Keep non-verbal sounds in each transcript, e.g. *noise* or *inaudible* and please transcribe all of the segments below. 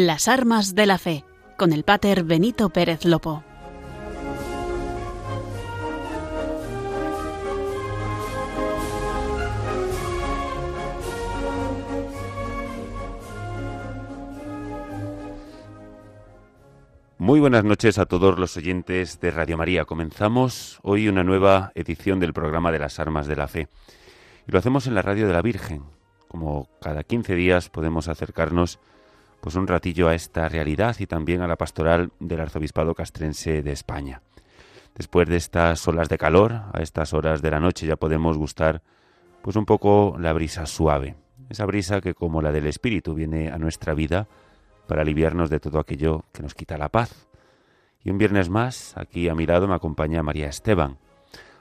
Las armas de la fe, con el pater Benito Pérez Lopo. Muy buenas noches a todos los oyentes de Radio María. Comenzamos hoy una nueva edición del programa de las Armas de la Fe. Y lo hacemos en la Radio de la Virgen. Como cada 15 días podemos acercarnos pues un ratillo a esta realidad y también a la pastoral del Arzobispado Castrense de España. Después de estas olas de calor, a estas horas de la noche ya podemos gustar pues un poco la brisa suave, esa brisa que como la del Espíritu viene a nuestra vida para aliviarnos de todo aquello que nos quita la paz. Y un viernes más, aquí a mi lado me acompaña María Esteban,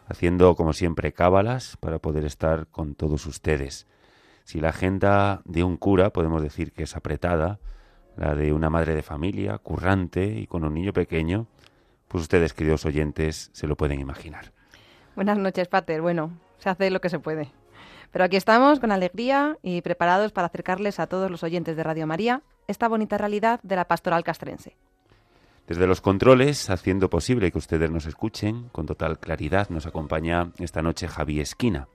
haciendo como siempre cábalas para poder estar con todos ustedes. Si la agenda de un cura podemos decir que es apretada, la de una madre de familia, currante y con un niño pequeño, pues ustedes, queridos oyentes, se lo pueden imaginar. Buenas noches, Pater. Bueno, se hace lo que se puede. Pero aquí estamos con alegría y preparados para acercarles a todos los oyentes de Radio María esta bonita realidad de la pastoral castrense. Desde los controles, haciendo posible que ustedes nos escuchen con total claridad, nos acompaña esta noche Javi Esquina.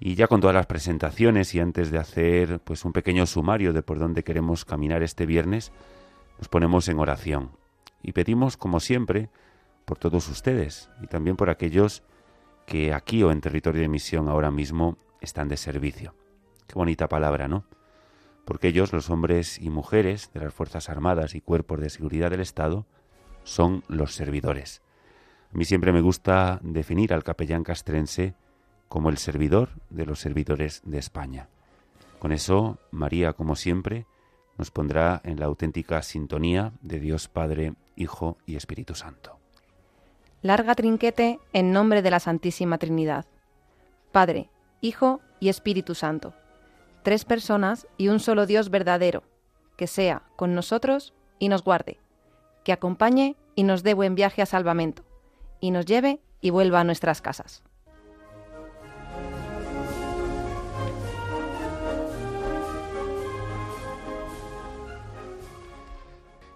Y ya con todas las presentaciones y antes de hacer pues un pequeño sumario de por dónde queremos caminar este viernes, nos ponemos en oración y pedimos como siempre por todos ustedes y también por aquellos que aquí o en territorio de misión ahora mismo están de servicio. Qué bonita palabra, ¿no? porque ellos, los hombres y mujeres de las Fuerzas Armadas y cuerpos de seguridad del Estado, son los servidores. A mí siempre me gusta definir al capellán castrense como el servidor de los servidores de España. Con eso, María, como siempre, nos pondrá en la auténtica sintonía de Dios Padre, Hijo y Espíritu Santo. Larga trinquete en nombre de la Santísima Trinidad. Padre, Hijo y Espíritu Santo tres personas y un solo Dios verdadero, que sea con nosotros y nos guarde, que acompañe y nos dé buen viaje a salvamento, y nos lleve y vuelva a nuestras casas.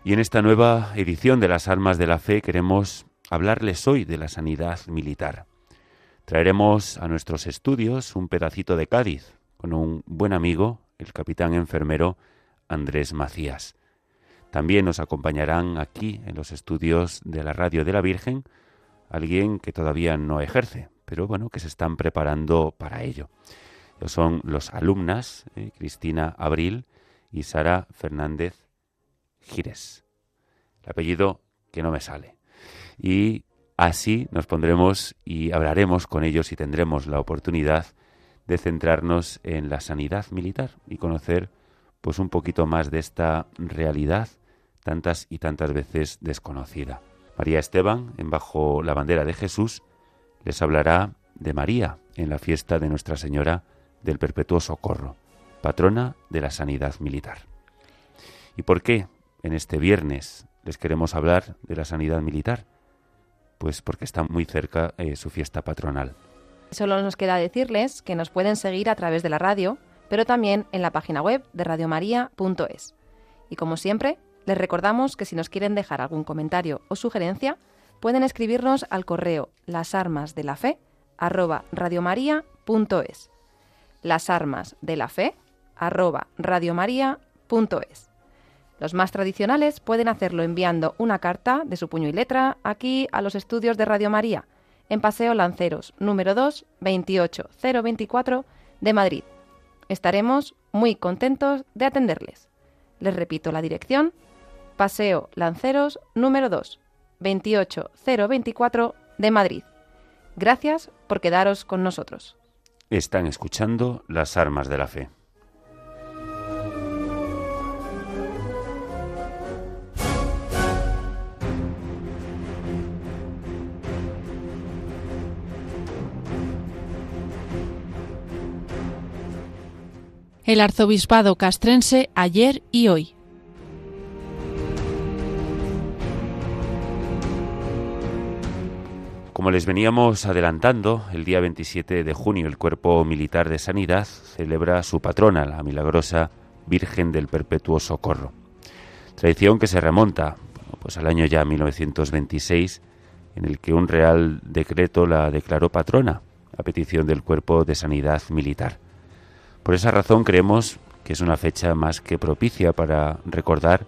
Y en esta nueva edición de las Armas de la Fe queremos hablarles hoy de la sanidad militar. Traeremos a nuestros estudios un pedacito de Cádiz, con un buen amigo, el capitán enfermero Andrés Macías. También nos acompañarán aquí en los estudios de la Radio de la Virgen alguien que todavía no ejerce, pero bueno, que se están preparando para ello. son los alumnas eh, Cristina Abril y Sara Fernández Gires. El apellido que no me sale. Y así nos pondremos y hablaremos con ellos y tendremos la oportunidad de centrarnos en la sanidad militar y conocer pues un poquito más de esta realidad tantas y tantas veces desconocida. María Esteban, en Bajo la bandera de Jesús, les hablará de María en la fiesta de Nuestra Señora del Perpetuo Socorro, patrona de la sanidad militar. ¿Y por qué en este viernes les queremos hablar de la sanidad militar? Pues porque está muy cerca eh, su fiesta patronal. Solo nos queda decirles que nos pueden seguir a través de la radio, pero también en la página web de radiomaria.es. Y como siempre, les recordamos que si nos quieren dejar algún comentario o sugerencia, pueden escribirnos al correo lasarmasdelafe arroba radiomaria.es. Las armas de la fe arroba radiomaria.es. Los más tradicionales pueden hacerlo enviando una carta de su puño y letra aquí a los estudios de Radio María en Paseo Lanceros, número 2, 28024 de Madrid. Estaremos muy contentos de atenderles. Les repito la dirección, Paseo Lanceros, número 2, 28024 de Madrid. Gracias por quedaros con nosotros. Están escuchando las armas de la fe. El arzobispado castrense ayer y hoy. Como les veníamos adelantando, el día 27 de junio el Cuerpo Militar de Sanidad celebra su patrona, la milagrosa Virgen del Perpetuo Socorro. Tradición que se remonta pues al año ya 1926, en el que un real decreto la declaró patrona a petición del Cuerpo de Sanidad Militar. Por esa razón creemos que es una fecha más que propicia para recordar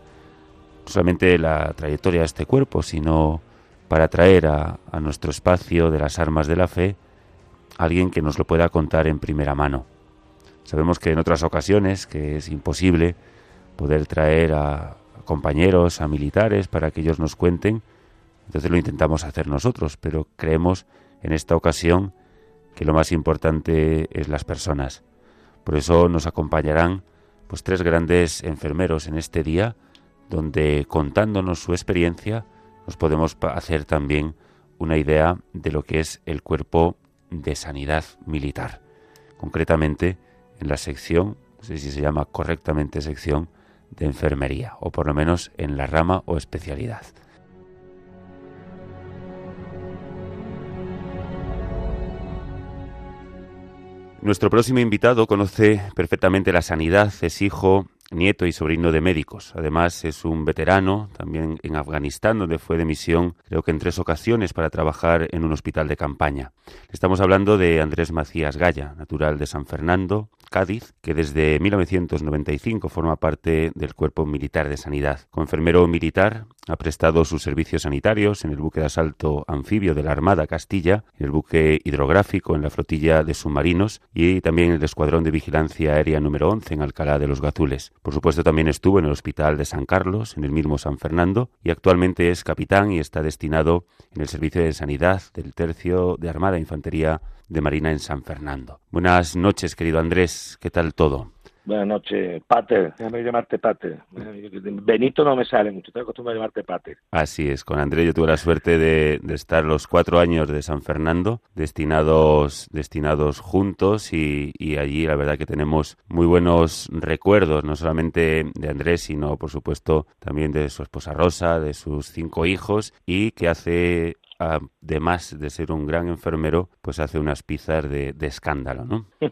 no solamente la trayectoria de este cuerpo, sino para traer a, nuestro espacio de las armas de la fe a alguien que nos lo pueda contar en primera mano. Sabemos que en otras ocasiones que es imposible poder traer a compañeros, a militares, para que ellos nos cuenten, entonces lo intentamos hacer nosotros, pero creemos en esta ocasión que lo más importante es las personas. Por eso nos acompañarán pues tres grandes enfermeros en este día, donde contándonos su experiencia nos podemos hacer también una idea de lo que es el cuerpo de sanidad militar. Concretamente en la sección, no sé si se llama correctamente sección, de enfermería, o por lo menos en la rama o especialidad. Nuestro próximo invitado conoce perfectamente la sanidad, es hijo, nieto y sobrino de médicos. Además es un veterano, también en Afganistán, donde fue de misión creo que en tres ocasiones para trabajar en un hospital de campaña. Estamos hablando de Andrés Macías Gaya, natural de San Fernando, Cádiz, que desde 1995 forma parte del Cuerpo Militar de Sanidad. Como enfermero militar, ha prestado sus servicios sanitarios en el buque de asalto anfibio de la Armada Castilla, en el buque hidrográfico en la flotilla de submarinos y también en el Escuadrón de Vigilancia Aérea número 11 en Alcalá de los Gazules. Por supuesto, también estuvo en el Hospital de San Carlos, en el mismo San Fernando, y actualmente es capitán y está destinado en el Servicio de Sanidad del Tercio de Armada Infantería de Marina en San Fernando. Buenas noches, querido Andrés. ¿Qué tal todo? Buenas noches, Pater, déjame llamarte Pater. Benito no me sale mucho, te acostumbrado a llamarte Pater. Así es, con Andrés yo tuve la suerte de, estar los cuatro años de San Fernando destinados, destinados juntos y, y, allí la verdad que tenemos muy buenos recuerdos, no solamente de Andrés, sino por supuesto también de su esposa Rosa, de sus cinco hijos y que hace además de ser un gran enfermero, pues hace unas pizzas de, de escándalo, ¿no? *laughs*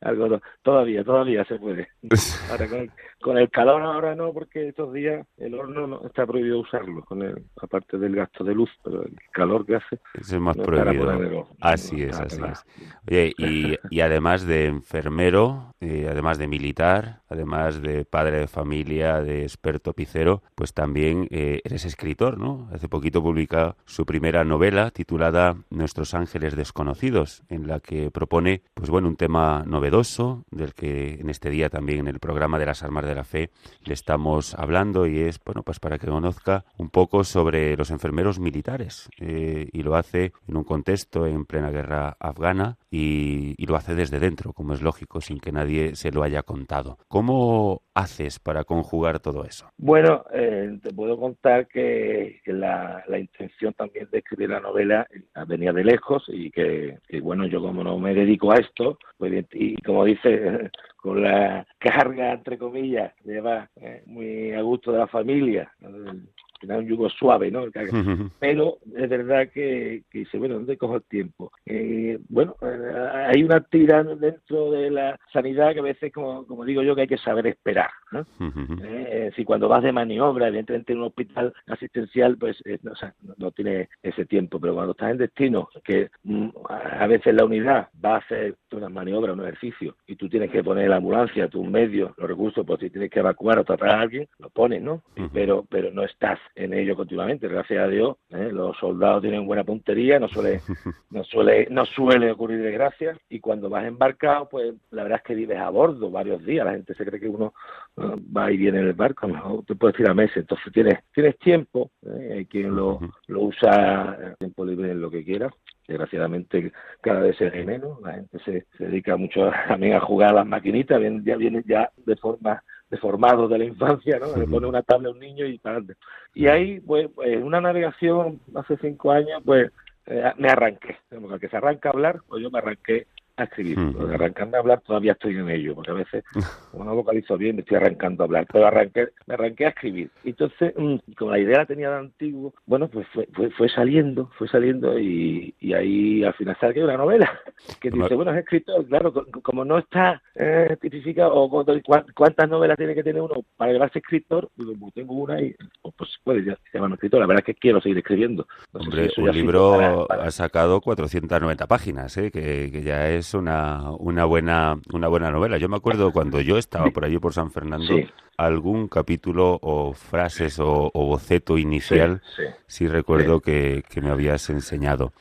algo todavía todavía se puede. *laughs* Con, el, calor ahora no porque estos días el horno no está prohibido usarlo con el aparte del gasto de luz pero el calor que hace es más prohibido. así es así es. Oye y, y, además de enfermero eh, además de militar además de padre de familia de experto picero pues también eh, eres escritor no hace poquito publica su primera novela titulada Nuestros ángeles desconocidos en la que propone pues bueno un tema novedoso del que en este día también en el programa de las armas de la fe le estamos hablando y es, bueno, pues para que conozca un poco sobre los enfermeros militares eh, y lo hace en un contexto en plena guerra afgana y, lo hace desde dentro, como es lógico, sin que nadie se lo haya contado. ¿Cómo haces para conjugar todo eso? Bueno, eh, te puedo contar que, la, intención también de escribir la novela venía de lejos y que, bueno, yo como no me dedico a esto, pues, y como dice, *laughs* con la carga, entre comillas, lleva eh, muy a gusto de la familia, un yugo suave, ¿no? Pero es verdad que, que dice, bueno, ¿dónde cojo el tiempo? Eh, bueno, eh, hay una actividad dentro de la sanidad que a veces, como, como digo yo, que hay que saber esperar. ¿no? Eh, si cuando vas de maniobra, evidentemente en un hospital asistencial, pues no, no, tiene ese tiempo, pero cuando estás en destino, que mm, a veces la unidad va a hacer una maniobra, un ejercicio, y tú tienes que poner la ambulancia, tus medios, los recursos, pues si tienes que evacuar o tratar a alguien, lo pones, ¿no? Pero pero no estás en ello continuamente. Gracias a Dios, ¿eh? los soldados tienen buena puntería, no suele, *laughs* no suele, no suele ocurrir desgracia. Y cuando vas embarcado, pues la verdad es que vives a bordo varios días. La gente se cree que uno va y viene en el barco, no te puedes ir a meses. Entonces tienes, tienes tiempo, ¿eh? hay quien lo, lo usa tiempo libre en lo que quiera desgraciadamente cada vez se ve menos, la gente se, dedica mucho también a jugar a las maquinitas, ya vienen ya de forma deformados de la infancia, ¿no? Le pone una tabla a un niño y para Y ahí, pues, en una navegación hace cinco años, pues, eh, me arranqué. Como que se arranca a hablar, pues yo me arranqué a escribir. de arrancarme a hablar todavía estoy en ello, porque a veces, *laughs* como no vocalizo bien, me estoy arrancando a hablar, pero arranqué, me arranqué a escribir. Entonces, mm, como la idea la tenía de antiguo, bueno, pues fue, fue, saliendo, fue saliendo y, y, ahí al final sale una novela *laughs* que dice, bueno, es escritor, claro, como no está eh, tipificado, o cuántas novelas tiene que tener uno para llevarse escritor, pues tengo una y pues puede llamarme escritor, la verdad es que quiero seguir escribiendo. Hombre, un libro ha sacado 490 páginas, ¿eh? que, que ya es una, una, buena, una buena novela. Yo me acuerdo cuando yo estaba por allí por San Fernando, algún capítulo o frases o, boceto inicial, sí, recuerdo que, que me habías enseñado.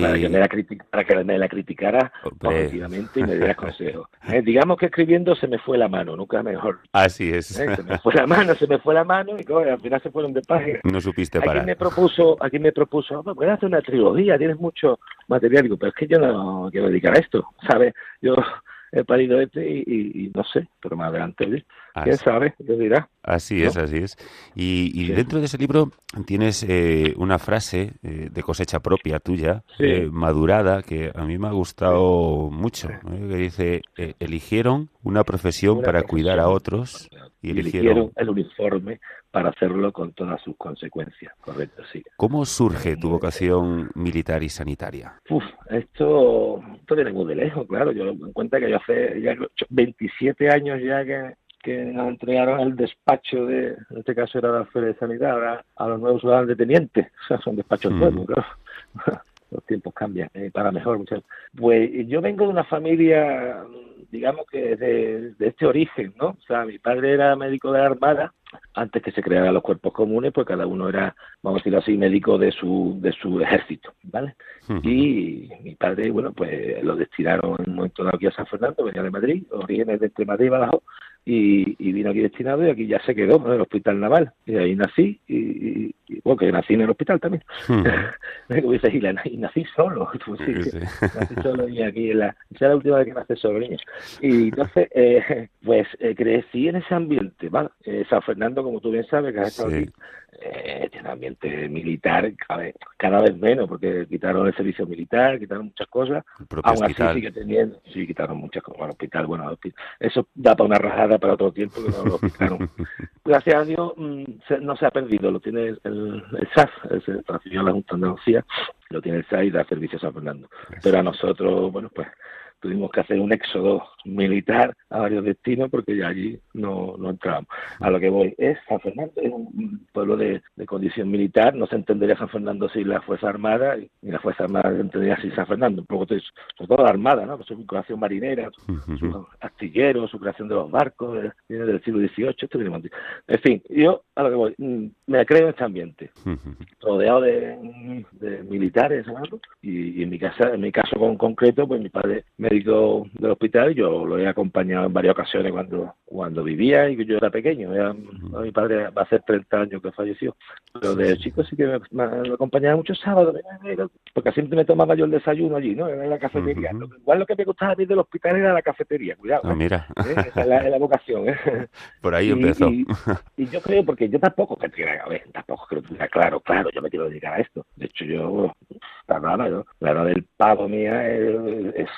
Para, que me la para que me la criticara objetivamente y me diera consejos. *laughs* Eh, digamos que escribiendo se me fue la mano, nunca mejor. Así es. Eh, se me fue la mano, se me fue la mano y al final se fueron de página. No supiste parar. Aquí me propuso, aquí me propuso, oh, puedes hacer una trilogía, tienes mucho material. Digo, pero es que yo no quiero dedicar a esto, ¿sabes? Yo he parido este y, no sé, pero más adelante, ¿quién sabe? Yo dirá. Así es, así es. Y, dentro de ese libro tienes eh, una frase eh, de cosecha propia tuya, eh, madurada, que a mí me ha gustado mucho, que dice, eligieron una profesión para cuidar a otros y eligieron... el uniforme para hacerlo con todas sus consecuencias, correcto, sí. ¿Cómo surge tu vocación militar y sanitaria? Uf, esto, esto viene muy de lejos, claro. Yo me cuenta que yo hace ya 27 años ya que, que entregaron el despacho de, en este caso era la Feria de Sanidad, a, los nuevos ciudadanos de teniente, o sea, son despachos nuevos, claro. *laughs* Los tiempos cambian, eh, para mejor. Muchas. Pues yo vengo de una familia digamos que de, de, este origen, ¿no? O sea, mi padre era médico de la Armada antes que se crearan los cuerpos comunes, pues cada uno era, vamos a decirlo así, médico de su, de su ejército, ¿vale? Y mi padre, bueno, pues lo destinaron en un momento dado aquí a San Fernando, venía de Madrid, orígenes de entre Madrid y Badajoz, y, vino aquí destinado y aquí ya se quedó en el hospital naval. Y ahí nací y, bueno que nací en el hospital también *laughs* y, nací solo *laughs* pues nací solo y aquí en la la última vez que nací solo niña y entonces *laughs* eh, pues eh, crecí en ese ambiente ¿vale? Eh, San Fernando como tú bien sabes que has estado aquí eh, tiene ambiente militar cada vez, menos, porque quitaron el servicio militar, quitaron muchas cosas. Aún así sigue teniendo, sí, quitaron muchas cosas. Bueno, hospital, bueno, eso da para una rajada para otro tiempo que no lo quitaron. Gracias a Dios mm, no se ha perdido, lo tiene el, el, SAF, el transfirió la Junta de Andalucía, lo tiene el SAF y da servicio a Fernando. Pero a nosotros, bueno, pues tuvimos que hacer un éxodo militar a varios destinos porque ya allí no, no entrábamos. A lo que voy es San Fernando es un pueblo de, condición militar, no se entendería San Fernando sin la Fuerza Armada, ni la Fuerza Armada se entendería sin San Fernando, un poco sobre todo la Armada, ¿no? su vinculación marinera, su, astillero, su creación de los barcos, viene del siglo XVIII, en fin, yo a lo que voy, mm, me creo en este ambiente, rodeado de, militares, y, en mi casa, en mi caso con concreto, pues mi padre médico del hospital, yo lo he acompañado en varias ocasiones cuando, cuando vivía y yo era pequeño. Mi padre va a hacer 30 años que falleció. Pero de chico sí que me, acompañaba muchos sábados, porque siempre me tomaba yo el desayuno allí, ¿no? En la cafetería. Igual lo que me gustaba a mí del hospital era la cafetería, cuidado. Ah, ¿eh? mira. *laughs* Esa es la, vocación. ¿eh? *laughs* Por ahí empezó. Y, yo creo, porque yo tampoco que tuviera, a ver, tampoco que lo tuviera claro, claro, yo me quiero dedicar a esto. De hecho, yo, la nada, ¿no? la del pago mía es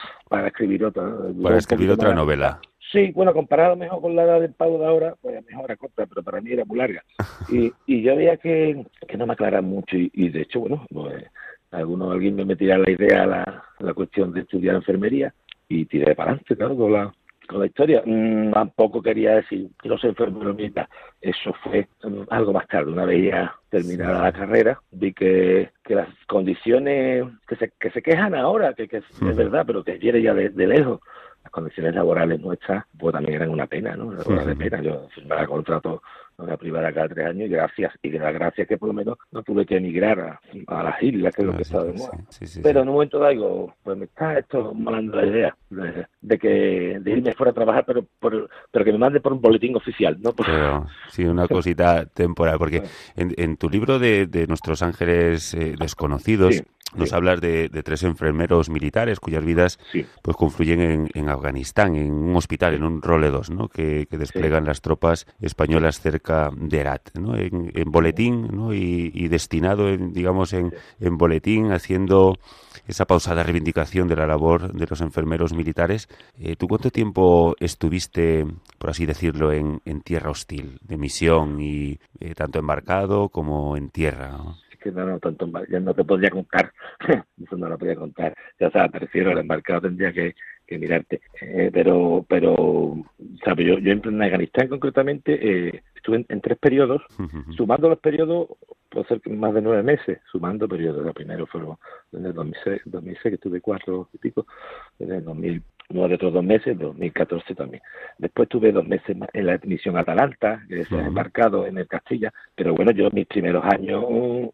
para escribir otra. Para escribir otra novela. Sí, bueno, comparado mejor con la edad del pago de ahora, pues mejor era corta, pero para mí era muy larga. *laughs* Y, y yo veía que, que no me aclaran mucho y, de hecho, bueno, pues, alguno, alguien me metía la idea a la, la cuestión de estudiar enfermería y tiré para adelante, claro, con la, con la historia. Mm, tampoco quería decir que no soy enfermero Eso fue mm, algo más tarde. Una vez ya terminada la carrera, vi que, que las condiciones que se, que se quejan ahora, que, que es, verdad, pero que viene ya de, lejos, las condiciones laborales nuestras, pues también eran una pena, ¿no? Una de pena. Yo firmaba contrato una privada cada tres años y gracias, y gracias que por lo menos no tuve que emigrar a, las islas, que es lo que estaba de moda. Pero en un momento dado digo, pues me está esto malando la idea de, que de irme fuera a trabajar, pero pero que me mande por un boletín oficial, ¿no? sí, una *laughs* cosita temporal, porque en, tu libro de, de Nuestros Ángeles eh, Desconocidos, Nos hablas de, tres enfermeros militares cuyas vidas pues confluyen en, Afganistán, en un hospital, en un role 2, ¿no? que, desplegan las tropas españolas cerca de Herat, ¿no? en, boletín ¿no? y, destinado, en, digamos, en, en boletín, haciendo esa pausada reivindicación de la labor de los enfermeros militares. Eh, ¿Tú cuánto tiempo estuviste, por así decirlo, en, tierra hostil, de misión y eh, tanto embarcado como en tierra? Es que no, no, tanto ya no te podría contar, *laughs* eso no lo podía contar. Ya sabes, te refiero al embarcado, tendría que, mirarte. Eh, pero, pero, ¿sabes? Yo, yo en Afganistán concretamente estuve en, tres periodos, sumando los periodos puede ser más de nueve meses, sumando periodos. El primero fueron en el 2006, 2006 que estuve cuatro y pico, en el 2009 otros dos meses, en 2014 también. Después tuve dos meses en la misión Atalanta, que se ha embarcado en el Castilla, pero bueno, yo mis primeros años,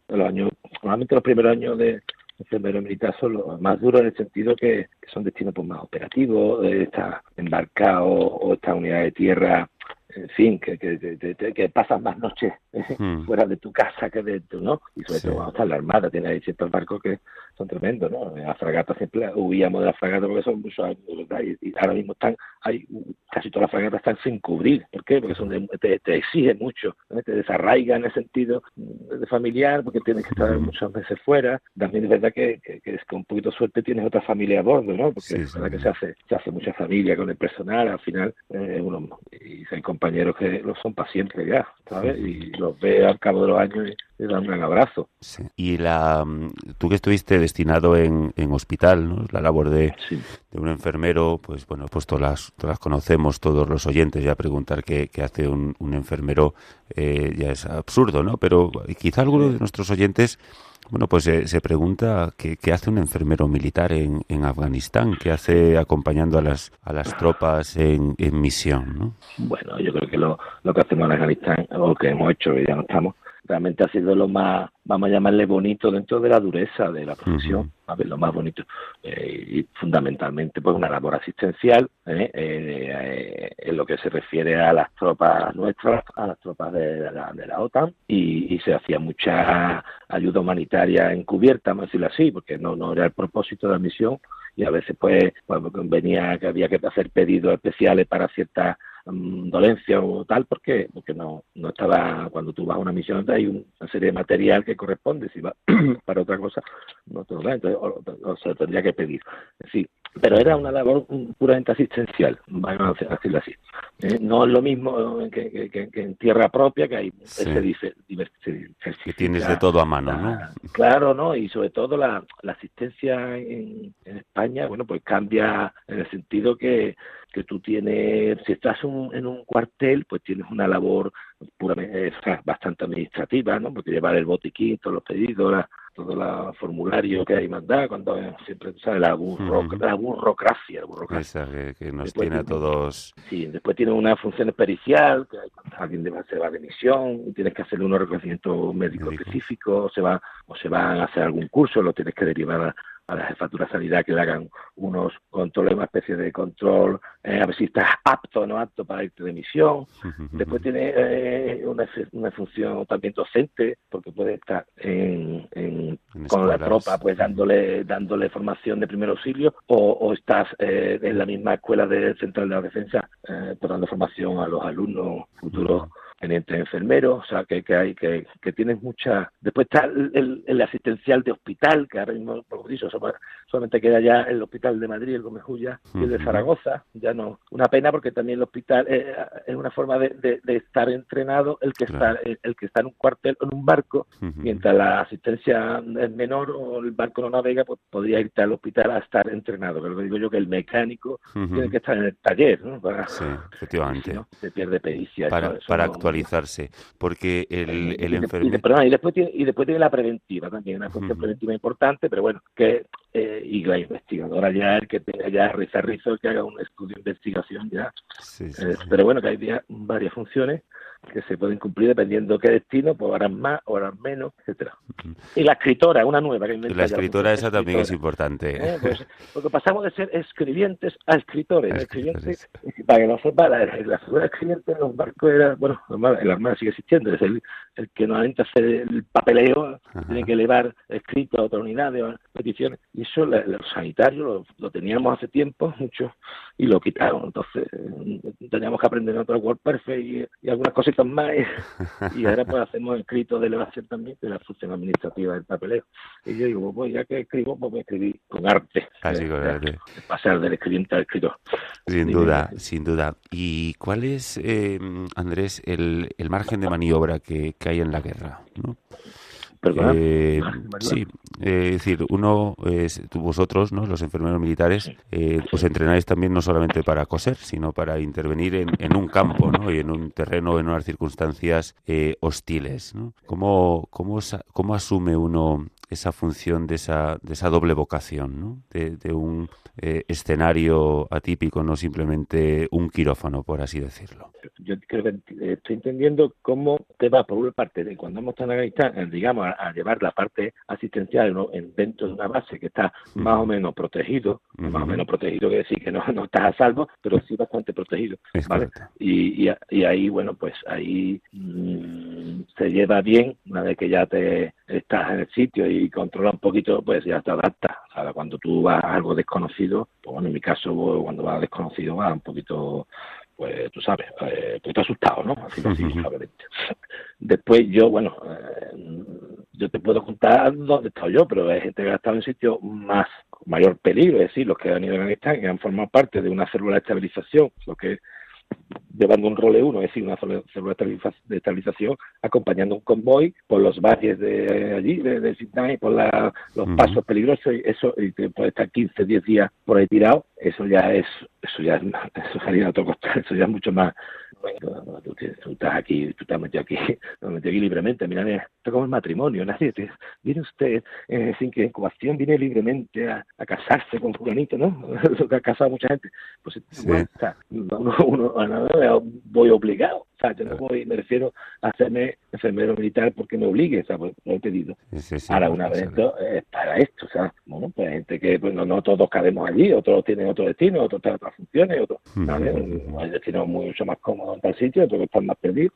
los años, normalmente los primeros años de enfermero militar son los más duros en el sentido que, son destinos pues, más operativos, de estar embarcado o esta unidad de tierra en fin, que, que, que, pasas más noches *laughs* hmm. fuera de tu casa que dentro, ¿no? Y sobre todo cuando está la Armada, tiene ahí ciertos barcos que son tremendos, ¿no? La fragata siempre huíamos de la fragata porque son muchos años, ¿verdad? Y, ahora mismo están, hay casi todas las fragatas están sin cubrir. ¿Por qué? Porque son te, te exigen mucho, te desarraiga en el sentido de familiar, porque tienes que estar muchas veces fuera. También es verdad que, es con un poquito de suerte tienes otra familia a bordo, ¿no? Porque es verdad que se hace, se hace mucha familia con el personal, al final eh, uno, y hay compañeros que lo son siempre ya, ¿sabes? Y los ve al cabo de los años y, dan un gran abrazo. Y la, tú que estuviste destinado en, en hospital, ¿no? La labor de, de un enfermero, pues bueno, pues todas las, todas conocemos, todos los oyentes, ya preguntar qué, hace un, un enfermero eh, ya es absurdo, ¿no? Pero quizá alguno de nuestros oyentes bueno, pues eh, se pregunta qué, hace un enfermero militar en, en, Afganistán, qué hace acompañando a las, a las tropas en, en misión, ¿no? Bueno, yo creo que lo, lo que hacemos en Afganistán, o que hemos hecho, que ya no estamos, realmente ha sido lo más, vamos a llamarle bonito dentro de la dureza de la profesión, a ver, lo más bonito. Eh, y fundamentalmente, pues una labor asistencial ¿eh? Eh, en lo que se refiere a las tropas nuestras, a las tropas de la, de la OTAN, y, se hacía mucha ayuda humanitaria encubierta, vamos a decirlo así, porque no, no era el propósito de la misión, y a veces pues, pues venía que había que hacer pedidos especiales para ciertas Dolencia o tal, ¿por qué? Porque no, no estaba, cuando tú vas a una misión hay una serie de material que corresponde, si va *clears throat* para otra cosa, no te lo da, entonces o, se tendría que pedir. Pero era una labor puramente asistencial, vamos a decirlo así. Eh, no es lo mismo que, que, en tierra propia, que hay se dice Que tienes de todo a mano, ¿no? Claro, ¿no? Y sobre todo la, la asistencia en, en España, bueno, pues cambia en el sentido que que tú tienes, si estás en un cuartel, pues tienes una labor puramente, bastante administrativa, ¿no? Porque llevar el botiquín, todos los pedidos, la, todo el formulario que hay mandar, cuando siempre sabes la, burro, la burocracia. Esa que, nos tiene a todos. Sí, después tiene una función pericial, que alguien se va de misión, tienes que hacer unos reconocimientos médicos específicos, se va, o se van a hacer algún curso, lo tienes que derivar a, a la jefatura de sanidad que le hagan unos controles, una especie de control, eh, a ver si estás apto o no apto para irte de misión. *laughs* Después tiene eh, una, una, función también docente, porque puede estar en, con la tropa, pues dándole dándole formación de primer auxilio, o, estás eh, en la misma escuela de central de la defensa, pues dando formación a los alumnos futuros entre enfermeros, o sea, que, que hay, que, que tienes mucha... Después está el, el, asistencial de hospital, que ahora mismo, por dicho, solamente queda ya el hospital de Madrid, el Gomejuya y el de Zaragoza, ya no. Una pena porque también el hospital eh, es una forma de, de, estar entrenado el que está el, que está en un cuartel o en un barco, mientras la asistencia es menor o el barco no navega, pues podría irte al hospital a estar entrenado. Pero digo yo que el mecánico tiene que estar en el taller, ¿no? Para, sí, *laughs* efectivamente. se pierde pericia. Para, para actualizarse, porque el, el enfermero... Y, después tiene, y después tiene la preventiva también, una función preventiva importante, pero bueno, que eh, y la investigadora ya, el que tenga ya rizo rizo, que haga un estudio de investigación ya. Eh, pero bueno, que hay varias funciones que se pueden cumplir dependiendo qué destino, pues harán más o harán menos, etcétera. Y la escritora, una nueva que La escritora esa también es importante. ¿Eh? Pues, porque pasamos de ser escribientes a escritores. escribientes, para que no sepa, la, la figura de escribiente en los barcos era, bueno, el armada sigue existiendo, es el, el que normalmente hace el papeleo tiene que elevar escrito a otra unidad de peticiones. Y eso los sanitarios lo, teníamos hace tiempo, mucho, y lo quitaron. Entonces teníamos que aprender otro WordPerfect y, y algunas cositas más. *laughs* Y, ahora pues hacemos escrito de elevación también de la función administrativa del papeleo. Y yo digo, pues ya que escribo, pues me escribí con arte. Así con arte. Pasar del escribiente al escritor. Sin duda, sin duda. ¿Y cuál es, eh, Andrés, el, el margen de maniobra que, que hay en la guerra? ¿no? Eh, *laughs* sí, eh, es decir, uno, vosotros, ¿no? los enfermeros militares, eh, os entrenáis también no solamente para coser, sino para intervenir en, en un campo ¿no? y en un terreno, en unas circunstancias eh, hostiles. ¿no? ¿Cómo, cómo, ¿Cómo asume uno esa función de esa, de esa doble vocación, ¿no? de, de un eh, escenario atípico, no simplemente un quirófano, por así decirlo. Yo creo que estoy entendiendo cómo te va, por una parte, de cuando hemos estado en Afganistán, digamos, a, llevar la parte asistencial ¿no? en, dentro de una base que está más o menos protegido, más o menos protegido quiere decir que no, no estás a salvo, pero sí bastante protegido, ¿vale? Y, y, y, ahí, bueno, pues ahí mmm, se lleva bien, una vez que ya te estás en el sitio y controlas un poquito, pues ya te adaptas. Ahora, cuando tú vas a algo desconocido, pues bueno, en mi caso, cuando vas a desconocido, vas un poquito, pues tú sabes, eh, un poquito asustado, ¿no? Así, así, obviamente. Después yo, bueno, eh, yo te puedo contar dónde he estado yo, pero hay gente que ha estado en sitios más, mayor peligro, es decir, los que han ido a Afganistán, que han formado parte de una célula de estabilización, lo que llevando un role 1, es decir, una célula de estabilización, acompañando un convoy por los valles de allí, de, de Sydney, por la, los uh -huh. pasos peligrosos, y eso, y te puede estar 15, 10 días por ahí tirado, eso ya es, eso ya es, eso sería a otro costal, eso ya es mucho más, bueno, tú, tú, estás aquí, tú estás metido aquí, *laughs* metido aquí libremente, mira, esto es como el matrimonio, *laughs* nadie te, viene usted eh, sin que incubación, viene libremente a, a casarse con fulanito, ¿no? *laughs* Lo que ha casado mucha gente, pues sí. bueno, o sea, uno, uno, uno, voy obligado, o sea, yo no voy, me refiero a hacerme enfermero militar porque me obligue, o sea, pues lo he pedido. Sí, sí, Ahora, una vez esto, es para esto, o sea, bueno, pues hay gente que, pues no, no todos cabemos allí, otros tienen otro destino, otros tienen otras funciones, otros, ¿sabes? Hay destinos mucho más cómodos en tal sitio, otros que más perdidos,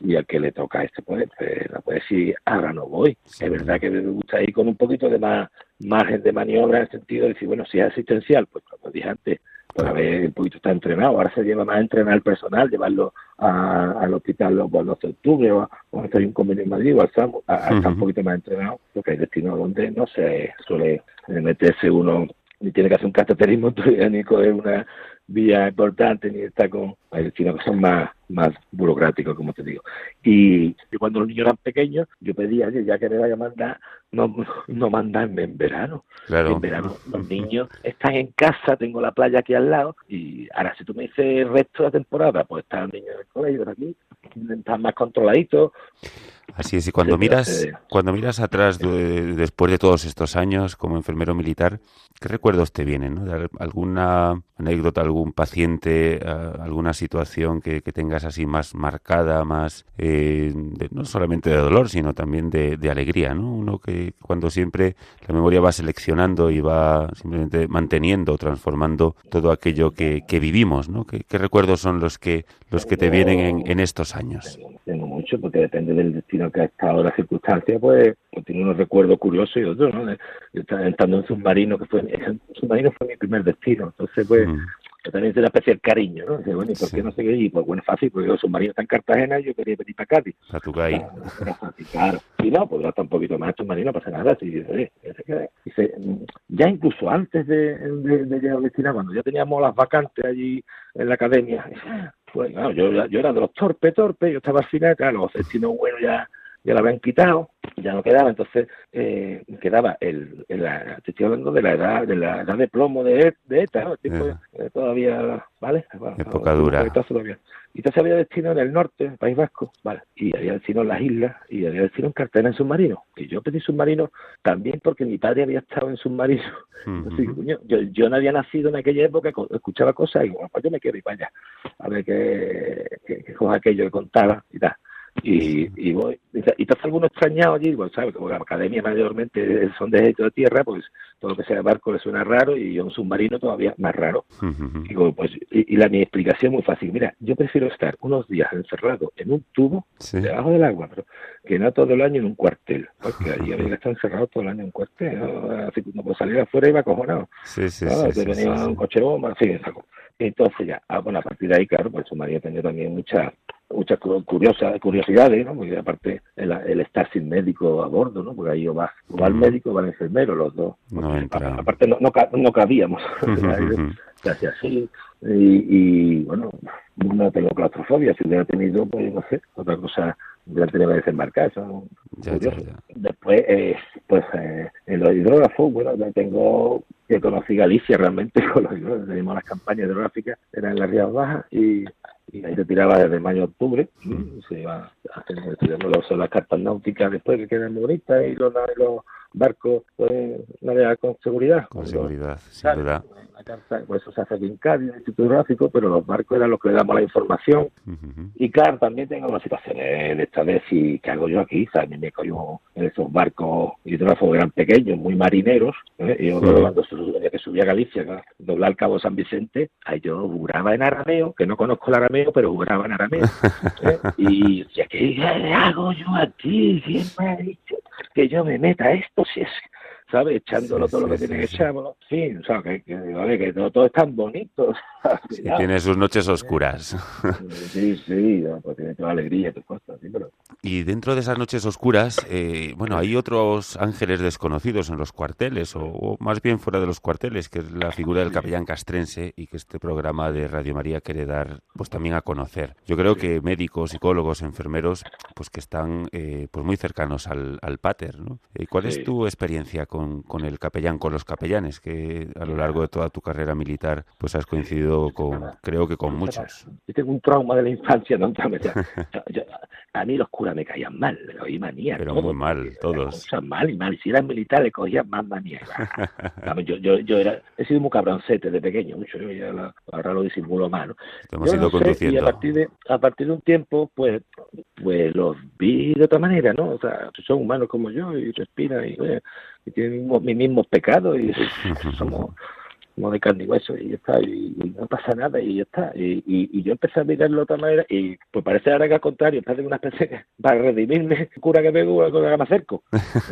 y al que le toca a este, pues, pues no puede decir, ahora no voy. Sí. Es verdad que me gusta ir con un poquito de más margen de maniobra en el sentido de decir, bueno, si es asistencial, pues como dije antes, pues a ver, un poquito está entrenado, ahora se lleva más a entrenar al personal, llevarlo a, al hospital los, el 12 de octubre o, o hay un convenio en Madrid o al SAM, a, a uh -huh. un poquito más entrenado, porque hay destinos donde no se suele meterse uno ni tiene que hacer un cateterismo *laughs* ni coger una vía importante, ni está con hay destinos que son más, más burocráticos, como te digo. Y, y cuando los niños eran pequeños, yo pedía, oye, ya que me vaya a mandar, no, no mandarme en verano. Claro. En verano los niños están en casa, tengo la playa aquí al lado, y ahora si tú me dices el resto de la temporada, pues están los niños en el colegio aquí, están más controladitos. Así es, y cuando miras, cuando miras atrás de, después de todos estos años como enfermero militar, ¿qué recuerdos te vienen? ¿no? ¿De ¿Alguna anécdota, algún paciente, alguna situación que, que tengas así más marcada, más eh, de, no solamente de dolor, sino también de, de, alegría, ¿no? Uno que cuando siempre la memoria va seleccionando y va simplemente manteniendo, transformando todo aquello que, que vivimos, ¿no? ¿Qué, ¿Qué, recuerdos son los que los que te vienen en, en estos años? Tengo, mucho, porque depende del destino que ha estado la circunstancia, pues, pues tiene unos recuerdos curiosos y otros, ¿no? Estando en submarino, que fue, submarino fue mi primer destino, entonces pues mm también se le especial cariño, ¿no? Dice, bueno, ¿y por qué sí. no sé qué? Y pues bueno, fácil, porque los submarinos están en Cartagena y yo quería venir para Cádiz. A tu caí. Claro. Y no, pues hasta un poquito más submarino, no pasa nada. Y dice, dice, ya incluso antes de, de, de llegar a Cristina, cuando ya teníamos las vacantes allí en la academia, pues claro, yo, yo era de los torpe, torpe, yo estaba al final, claro, los destinos buenos ya ya la habían quitado, ya no quedaba, entonces eh, quedaba el, el, el, te estoy hablando de la edad, de la edad de plomo de, de ETA, ¿no? El tipo yeah. eh, todavía, ¿vale? Bueno, Época dura. Todavía. Y entonces había destino en el norte, el País Vasco, ¿vale? Y había destino en las islas, y había destino en Cartagena en submarino. Y yo pedí submarino también porque mi padre había estado en submarino. Uh *laughs* -huh. Entonces, yo, yo no había nacido en aquella época, escuchaba cosas y bueno, pues yo me quiero ir para allá, a ver qué, qué, qué cosa aquello que contaba y tal y, y voy, y te hace alguno extrañado allí, pues, ¿sabes? Como la academia mayormente son de de tierra, pues todo lo que sea barco le suena raro y un submarino todavía más raro. Digo, pues, y, la mi explicación muy fácil, mira, yo prefiero estar unos días encerrado en un tubo debajo del agua, pero que no todo el año en un cuartel, porque allí había que estar encerrado todo el año en un cuartel, así que no puedo salir afuera iba acojonado. Sí, sí, sí, sí, venía un coche bomba, en fin, entonces ya, ah, bueno, a partir de ahí, claro, pues su marido tenía también muchas muchas curiosas curiosidades, ¿no? Porque aparte el, estar sin médico a bordo, ¿no? Porque ahí o va, o va el médico o va el enfermero, los dos. aparte no, no, no cabíamos. *laughs* *laughs* Casi así. Y, y, bueno, no tengo claustrofobia. Si hubiera tenido, pues no sé, otra cosa ya tenía que desembarcar. Eso ya, Después, eh, pues eh, en los hidrógrafos, bueno, ya tengo que conocí Galicia realmente *laughs* con los hidrógrafos. Teníamos las campañas hidrográficas, eran en las Rías Bajas y, ahí se tiraba desde mayo a octubre. Mm. Se iba haciendo son las cartas náuticas después que quedan bonitas y los, los barcos pues navegar con seguridad. Con seguridad, sin duda por eso se hace aquí en Cádiz, el Instituto pero los barcos eran los que le damos la información. Y claro, también tengo las situaciones de esta vez, y ¿qué hago yo aquí? O me cojo en esos barcos hidrógrafos que eran pequeños, muy marineros, ¿eh? y yo cuando subía, que subía a Galicia, doblar el Cabo San Vicente, ahí yo juraba en arameo, que no conozco el arameo, pero juraba en arameo. ¿eh? *laughs* Y decía, ¿qué hago yo aquí? ¿Quién me ha dicho que yo me meta esto? Si es ¿sabes? Echándolo todo lo que tiene que echarlo. Sí, o sea, que, que, que todo, todo, es tan bonito. *laughs* tiene sus noches oscuras. sí, sí, pues tiene toda alegría, tus cosas, sí, pero... Y dentro de esas noches oscuras, eh, bueno, hay otros ángeles desconocidos en los cuarteles, o, más bien fuera de los cuarteles, que es la figura del capellán castrense y que este programa de Radio María quiere dar pues también a conocer. Yo creo que médicos, psicólogos, enfermeros, pues que están eh, pues muy cercanos al, al pater, ¿no? Eh, ¿Cuál es tu experiencia con, con el capellán, con los capellanes, que a lo largo de toda tu carrera militar pues has coincidido con, creo que con muchos? Yo tengo un trauma de la infancia, ¿no? *laughs* a mí los curas me caían mal, me cogí manía. Pero muy mal, todos. mal y mal. Si eras militar le cogías más manía. *laughs* yo, yo, yo era, he sido muy cabroncete de pequeño, mucho. Yo ya ahora lo disimulo más. ¿no? hemos ido conduciendo. y a partir, de, a partir de un tiempo, pues, pues los vi de otra manera, ¿no? O sea, son humanos como yo y respiran y, y tienen mis mismos pecados y somos como de carne y hueso y ya está, y, no pasa nada y ya está. Y, y, yo empecé a mirarlo de otra manera y pues parece ahora que al contrario, parece una especie *laughs* para redimirme, *laughs* cura que vengo, con que me acerco.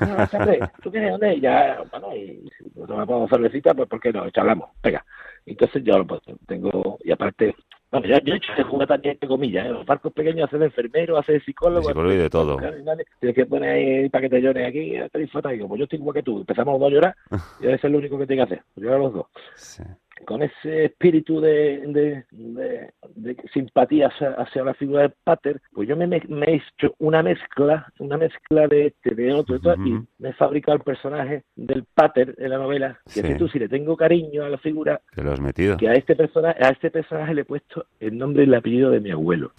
No, ¿Tú tienes dónde? Ya, bueno, y si no me pongo cervecita, pues ¿por qué no? Charlamos, venga. Entonces yo pues, tengo, y aparte, bueno, yo, yo he hecho de jugar también, entre comillas, ¿eh? los barcos pequeños hacer de enfermero, hacer de psicólogo. Psicólogo y de todo. Tienes que poner ahí para que te llores aquí, te y digo, pues yo estoy igual que tú, empezamos los dos a llorar, *laughs* y ese es lo único que tengo que hacer, llorar los dos. Sí con ese espíritu de, de, simpatía hacia, la figura del pater, pues yo me, he hecho una mezcla, una mezcla de este, de otro, y me he fabricado el personaje del pater en la novela, que tú, si le tengo cariño a la figura, que lo has metido. Que a este personaje, a este personaje le he puesto el nombre y el apellido de mi abuelo,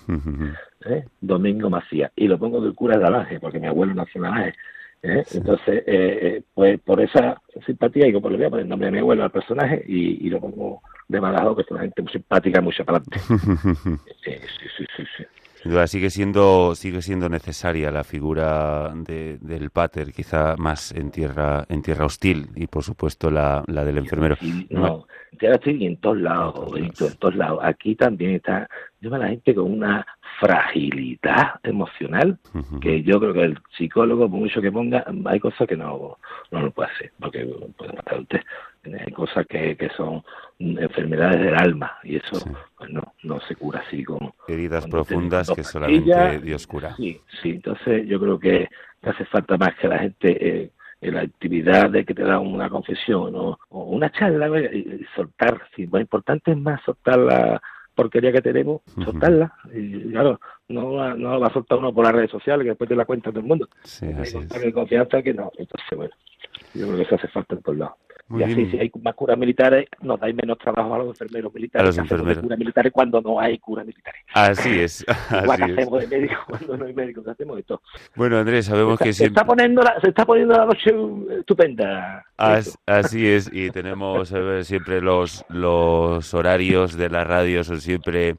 ¿eh? Domingo Macías, y lo pongo del cura de Alange, porque mi abuelo nació en Alange. ¿Eh? Entonces, eh, eh, pues por esa simpatía, digo, pues le voy a poner el nombre de mi abuelo al personaje y, lo pongo de Badajoz, que es una gente muy simpática, muy adelante. *laughs* sí, sí, sí, sí. Sin duda, sigue siendo, sigue siendo necesaria la figura de, del pater, quizá más en tierra, en tierra hostil, y por supuesto la, la del enfermero. no, en tierra hostil y en todos lados, en todos lados. Aquí también está, lleva la gente con una fragilidad emocional que yo creo que el psicólogo, por mucho que ponga, hay cosas que no, no lo puede hacer, porque puede matar a usted. Hay cosas que, que son enfermedades del alma y eso pues no, no se cura así como... Heridas profundas que solamente Dios cura. Sí, sí, entonces yo creo que hace falta más que la gente... Eh, en la actividad de que te da una confesión o, una charla y, soltar, sí, lo importante es más soltar la porquería que tenemos, soltarla. Y claro, no, no va a soltar uno por las redes sociales que después te la cuenta todo el mundo. Sí, así es. confianza que no. Entonces, bueno, yo creo que eso hace falta en todos lados y así, si hay más curas militares, nos dais menos trabajo a los enfermeros militares. A los enfermeros. Curas militares cuando no hay curas militares. Así es. *laughs* Así hacemos de médicos cuando no hay médicos, hacemos todo. Bueno, Andrés, sabemos que se está poniendo la, se está poniendo la noche estupenda. así es, y tenemos siempre los, los horarios de la radio son siempre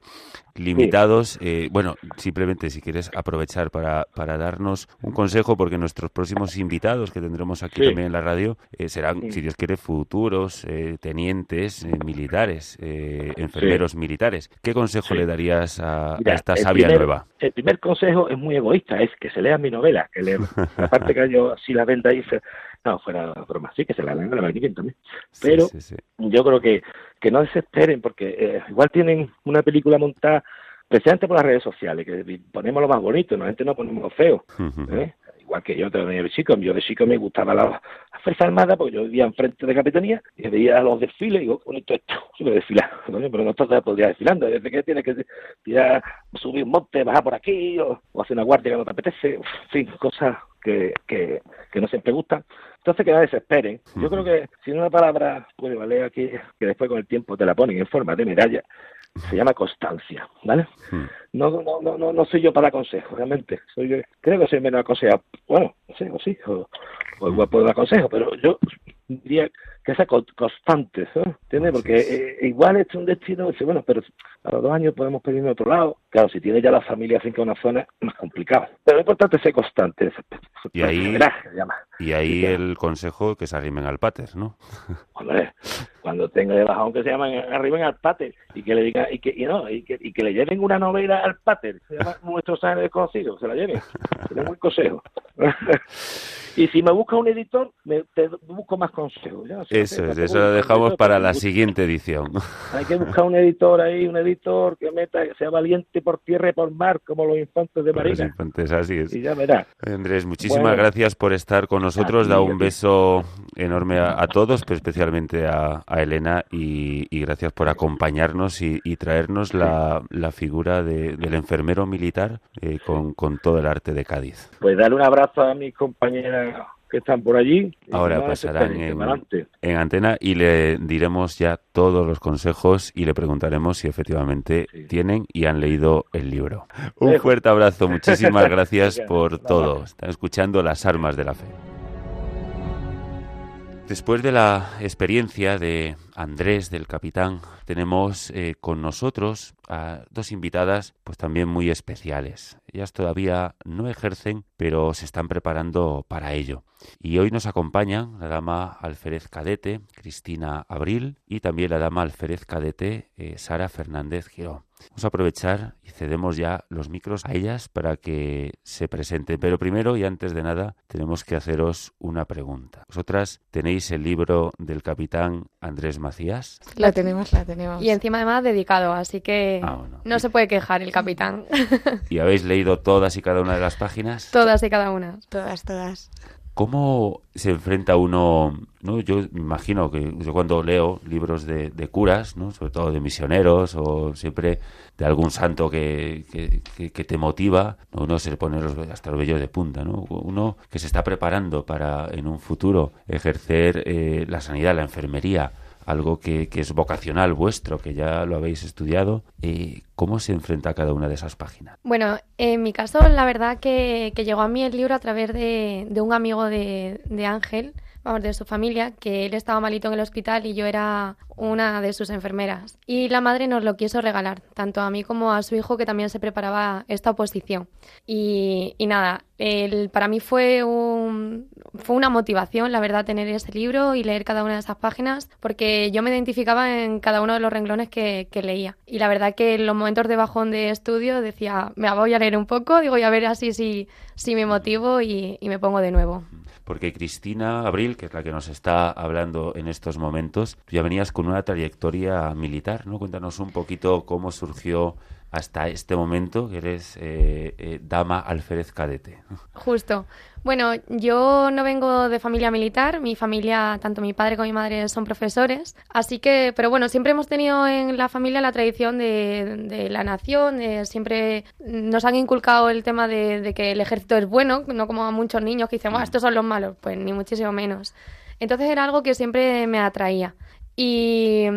limitados. Eh, bueno, simplemente si quieres aprovechar para, para darnos un consejo, porque nuestros próximos invitados que tendremos aquí también en la radio eh, serán, si Dios quiere, futuros eh, tenientes militares, enfermeros militares. ¿Qué consejo le darías a, esta sabia nueva? El primer consejo es muy egoísta, es que se lea mi novela, que le, *laughs* aparte que yo si la venda ahí no, fuera broma, sí, que se la lean a la también. Pero yo creo que, que no desesperen, porque eh, igual tienen una película montada precisamente por las redes sociales, que ponemos lo más bonito, la gente no ponemos lo feo. ¿eh? Igual que yo también de chico, yo de chico me gustaba la, Fuerza Armada, porque yo vivía enfrente de Capitanía y veía los desfiles y digo, bonito esto, *laughs* yo desfilar, pero no todo podría desfilando, desde que tienes que ya subir un monte, bajar por aquí, o, hacer una guardia que no te apetece, en fin, cosas que, que, que no siempre gustan. Entonces que no desesperen. Yo creo que si una palabra puede valer aquí, que después con el tiempo te la ponen en forma de medalla, se llama constancia, ¿vale? No, no, no, no, no soy yo para consejo, realmente. Soy creo que soy menos aconsejado. Bueno, no sé, o sí, o, o igual puedo dar consejo, pero yo diría que sea constante, ¿entiendes? Porque eh, igual es un destino, bueno, pero a los dos años podemos pedirme otro lado. Claro, si tiene ya la familia finca en una zona, es más complicado. Pero lo importante es ser constante. Y ahí, y ahí el consejo que se arrimen al pater, ¿no? *laughs* Hombre, cuando tenga de bajón que se llaman arrimen al pater y que le diga y que y no y que, y que le lleven una novela al pater, se llama *laughs* Nuestros años desconocidos, se la lleven. Sería muy *laughs* consejo. y si me busca un editor, me, te busco más consejos. eso es, eso lo dejamos para la siguiente edición. *laughs* Hay que buscar un editor ahí, un editor que meta, que sea valiente por tierra y por mar, como los infantes de Marina. Los infantes, así es. Y ya verá. Andrés, muchísimas gracias por estar con nosotros. Da un beso enorme a, todos, pero especialmente a, Elena, y, gracias por acompañarnos y, traernos la, figura del enfermero militar eh, con, con todo el arte de Cádiz. Pues darle un abrazo a mis compañeras que están por allí. Ahora pasarán en, antena y le diremos ya todos los consejos y le preguntaremos si efectivamente tienen y han leído el libro. Un fuerte abrazo, muchísimas *laughs* gracias por todo. Están escuchando Las Armas de la Fe. Después de la experiencia de Andrés, del capitán, tenemos eh, con nosotros a dos invitadas, pues también muy especiales. Ellas todavía no ejercen, pero se están preparando para ello. Y hoy nos acompañan la dama alférez cadete, Cristina Abril, y también la dama alférez cadete, eh, Sara Fernández Girón. Vamos a aprovechar y cedemos ya los micros a ellas para que se presenten. Pero primero y antes de nada, tenemos que haceros una pregunta. ¿Vosotras tenéis el libro del capitán Andrés Macías? La tenemos, la tenemos. Y encima además dedicado, así que ah, no se puede quejar el capitán. ¿Y habéis leído todas y cada una de las páginas? Todas y cada una. Todas, todas. ¿Cómo se enfrenta uno? ¿no? Yo me imagino que yo cuando leo libros de, curas, ¿no? sobre todo de misioneros o siempre de algún santo que, que, te motiva, uno se pone los, hasta los vellos de punta. ¿no? Uno que se está preparando para en un futuro ejercer eh, la sanidad, la enfermería, algo que, es vocacional vuestro, que ya lo habéis estudiado. Eh, ¿Cómo se enfrenta cada una de esas páginas? Bueno, en mi caso, la verdad que, llegó a mí el libro a través de, un amigo de, de Ángel, vamos, de su familia, que él estaba malito en el hospital y yo era una de sus enfermeras. Y la madre nos lo quiso regalar, tanto a mí como a su hijo, que también se preparaba esta oposición. Y, nada, el, para mí fue, fue una motivación, la verdad, tener ese libro y leer cada una de esas páginas, porque yo me identificaba en cada uno de los renglones que, leía. Y la verdad que en los momentos de bajón de estudio decía, me voy a leer un poco, digo, y a ver así si, si me motivo y, me pongo de nuevo porque Cristina Abril, que es la que nos está hablando en estos momentos, ya venías con una trayectoria militar, ¿no? Cuéntanos un poquito cómo surgió hasta este momento que eres eh, eh, dama alférez cadete. Justo. Bueno, yo no vengo de familia militar, mi familia, tanto mi padre como mi madre son profesores, así que, pero bueno, siempre hemos tenido en la familia la tradición de, la nación, siempre nos han inculcado el tema de, que el ejército es bueno, no como a muchos niños que dicen, estos son los malos, pues ni muchísimo menos. Entonces era algo que siempre me atraía. Y,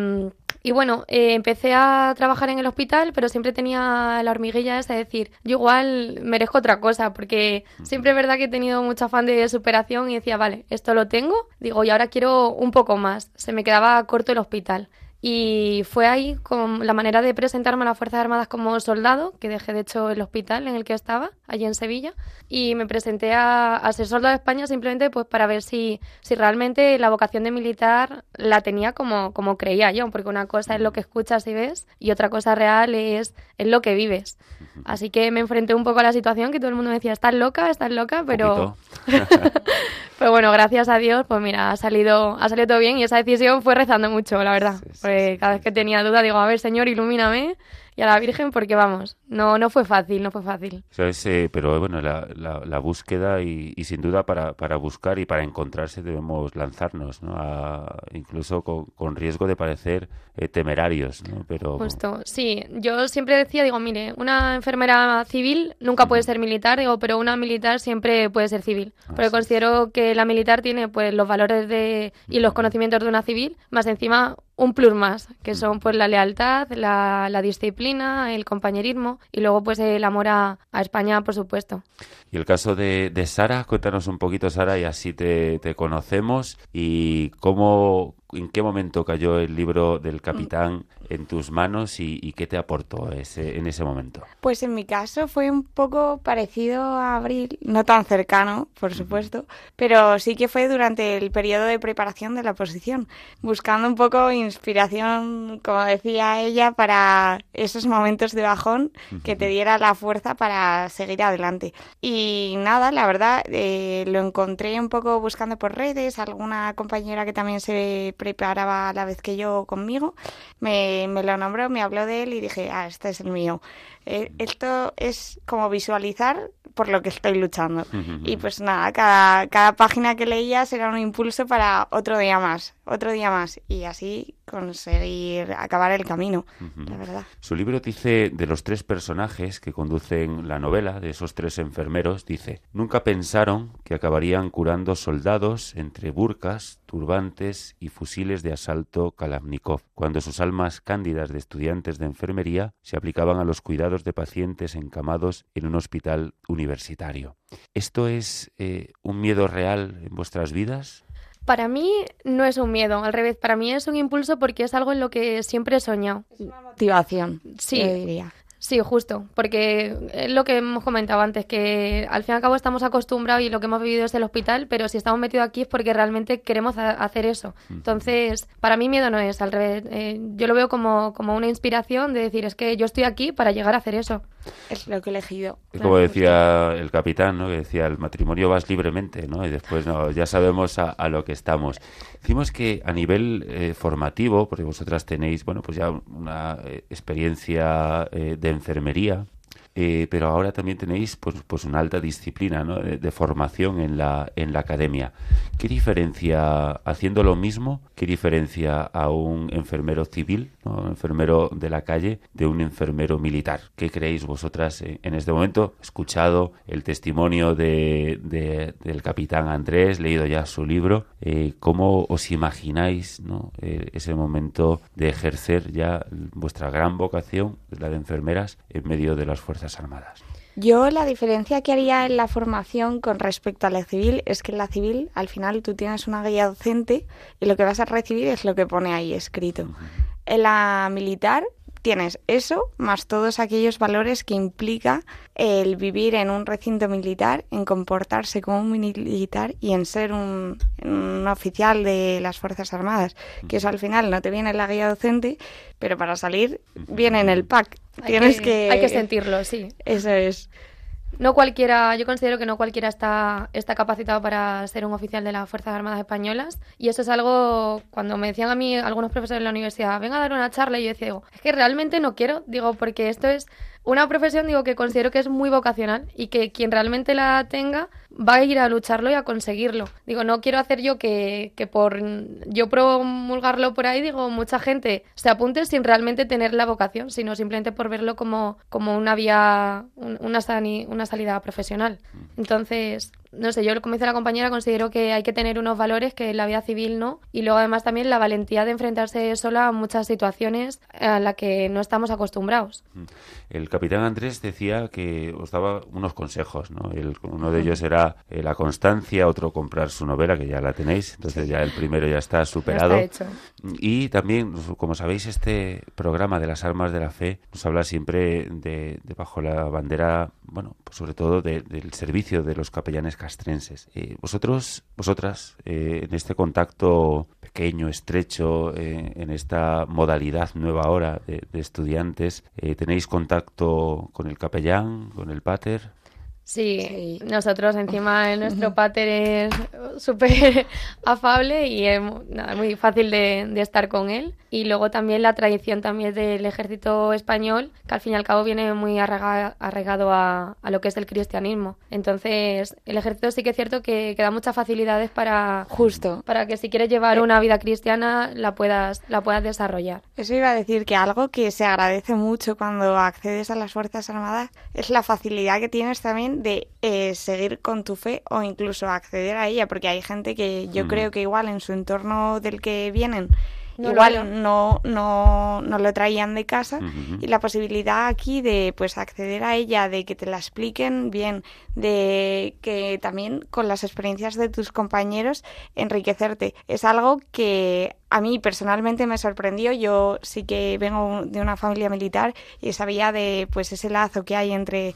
bueno, eh, empecé a trabajar en el hospital, pero siempre tenía la hormiguilla esa de decir, yo igual merezco otra cosa, porque siempre es verdad que he tenido mucho afán de superación y decía, vale, esto lo tengo, digo, y ahora quiero un poco más. Se me quedaba corto el hospital. Y fue ahí con la manera de presentarme a las Fuerzas Armadas como soldado, que dejé de hecho el hospital en el que estaba, allí en Sevilla, y me presenté a, a ser soldado de España simplemente pues para ver si, si realmente la vocación de militar la tenía como, como creía yo, porque una cosa es lo que escuchas y ves y otra cosa real es, es lo que vives. Así que me enfrenté un poco a la situación que todo el mundo decía, estás loca, estás loca, pero... *laughs* pero bueno, gracias a Dios, pues mira, ha salido, ha salido todo bien y esa decisión fue rezando mucho, la verdad. Sí, sí, porque sí, cada vez que tenía duda digo, a ver, Señor, ilumíname y a la Virgen porque vamos, no, no fue fácil, no fue fácil. Eso es, eh, pero bueno, la, la, la búsqueda y, y sin duda para, para buscar y para encontrarse debemos lanzarnos, ¿no? A- incluso con, con riesgo de parecer eh, temerarios, ¿no? Pero Justo, sí. Yo siempre decía, digo, mire, una enfermera civil nunca puede ser militar, digo, pero una militar siempre puede ser civil. Porque Así es. considero que la militar tiene pues los valores de y los conocimientos de una civil, más encima un plus más, que son pues la lealtad, la, la disciplina, el compañerismo y luego pues el amor a, a España, por supuesto. Y el caso de, de Sara, cuéntanos un poquito, Sara, y así te, te conocemos. Y cómo, en qué momento cayó el libro del capitán en tus manos y, y qué te aportó ese, en ese momento. Pues en mi caso fue un poco parecido a abril, no tan cercano, por supuesto, pero sí que fue durante el periodo de preparación de la posición, buscando un poco inspiración, como decía ella, para esos momentos de bajón que te diera la fuerza para seguir adelante. Y nada, la verdad, eh, lo encontré un poco buscando por redes, alguna compañera que también se preparaba a la vez que yo conmigo, me, me lo nombró, me habló de él y dije, ah, este es el mío. Eh, esto es como visualizar por lo que estoy luchando. Y pues nada, cada, cada página que leías era un impulso para otro día más, otro día más. Y así conseguir acabar el camino, la verdad. Su libro dice de los tres personajes que conducen la novela, de esos tres enfermeros, dice, nunca pensaron que acabarían curando soldados entre burcas, turbantes y fusiles de asalto Kalashnikov, cuando sus almas cándidas de estudiantes de enfermería se aplicaban a los cuidados de pacientes encamados en un hospital universitario. ¿Esto es eh, un miedo real en vuestras vidas? Para mí no es un miedo, al revés, para mí es un impulso porque es algo en lo que siempre he soñado. Motivación, Sí. yo diría. Sí, justo, porque es lo que hemos comentado antes, que al fin y al cabo estamos acostumbrados y lo que hemos vivido es el hospital, pero si estamos metidos aquí es porque realmente queremos ha- hacer eso. Entonces, para mí miedo no es, al revés. Eh, yo lo veo como, como una inspiración de decir, es que yo estoy aquí para llegar a hacer eso. Es lo que he elegido. Como decía el capitán, ¿no? Que decía, el matrimonio vas libremente, ¿no? Y después, no, ya sabemos a, a lo que estamos. Decimos que a nivel eh, formativo, porque vosotras tenéis, bueno, pues ya una eh, experiencia eh, de enfermería, eh, pero ahora también tenéis pues, pues una alta disciplina ¿no? de, de formación en la, en la academia. ¿Qué diferencia, haciendo lo mismo, qué diferencia a un enfermero civil, ¿no? un enfermero de la calle, de un enfermero militar? ¿Qué creéis vosotras eh, en este momento? He escuchado el testimonio de, de- del capitán Andrés, leído ya su libro. Eh, ¿Cómo os imagináis ¿no? Eh, ese momento de ejercer ya vuestra gran vocación, la de enfermeras, en medio de las Fuerzas Armadas? Yo la diferencia que haría en la formación con respecto a la civil es que en la civil al final tú tienes una guía docente y lo que vas a recibir es lo que pone ahí escrito. En la militar tienes eso más todos aquellos valores que implica el vivir en un recinto militar, en comportarse como un militar y en ser un, un oficial de las Fuerzas Armadas. Que eso al final no te viene en la guía docente, pero para salir viene en el pack. Hay Tienes que, que... hay que sentirlo, sí. Eso es. No cualquiera, yo considero que no cualquiera está, está capacitado para ser un oficial de las Fuerzas Armadas Españolas. Y eso es algo, cuando me decían a mí algunos profesores de la universidad, venga a dar una charla y yo decía, digo, es que realmente no quiero, digo, porque esto es una profesión, digo, que considero que es muy vocacional y que quien realmente la tenga va a ir a lucharlo y a conseguirlo. Digo, no quiero hacer yo que, que por yo promulgarlo por ahí, digo, mucha gente se apunte sin realmente tener la vocación, sino simplemente por verlo como, como una vía, un- una, sani- una salida profesional. Entonces, no sé, yo como dice la compañera, considero que hay que tener unos valores que en la vida civil no. Y luego además también la valentía de enfrentarse sola a muchas situaciones a las que no estamos acostumbrados. Mm. El capitán Andrés decía que os daba unos consejos, ¿no? uno de ellos era eh, la constancia, otro comprar su novela, que ya la tenéis, entonces ya el primero ya está superado. está hecho. Y también, como sabéis, este programa de las armas de la fe nos habla siempre de, bajo la bandera, bueno, pues sobre todo del servicio de los capellanes castrenses. Eh, vosotros, vosotras, eh, en este contacto pequeño, estrecho, eh, en esta modalidad nueva ahora de, de estudiantes, ¿tenéis contacto con el capellán, con el pater? Sí, nosotros encima *laughs* nuestro pater es súper *laughs* afable y es muy fácil de, estar con él. Y luego también la tradición también del ejército español, que al fin y al cabo viene muy arraigado a, lo que es el cristianismo. Entonces, el ejército sí que es cierto que, da muchas facilidades para justo para que si quieres llevar una vida cristiana la puedas la puedas desarrollar. Eso iba a decir que algo que se agradece mucho cuando accedes a las Fuerzas Armadas es la facilidad que tienes también de eh, seguir con tu fe o incluso acceder a ella, porque hay gente que yo creo que igual en su entorno del que vienen igual no, no, no, lo traían de casa y la posibilidad aquí de pues acceder a ella, de que te la expliquen bien, de que también con las experiencias de tus compañeros enriquecerte, es algo que a mí personalmente me sorprendió. Yo sí que vengo de una familia militar y sabía de pues ese lazo que hay entre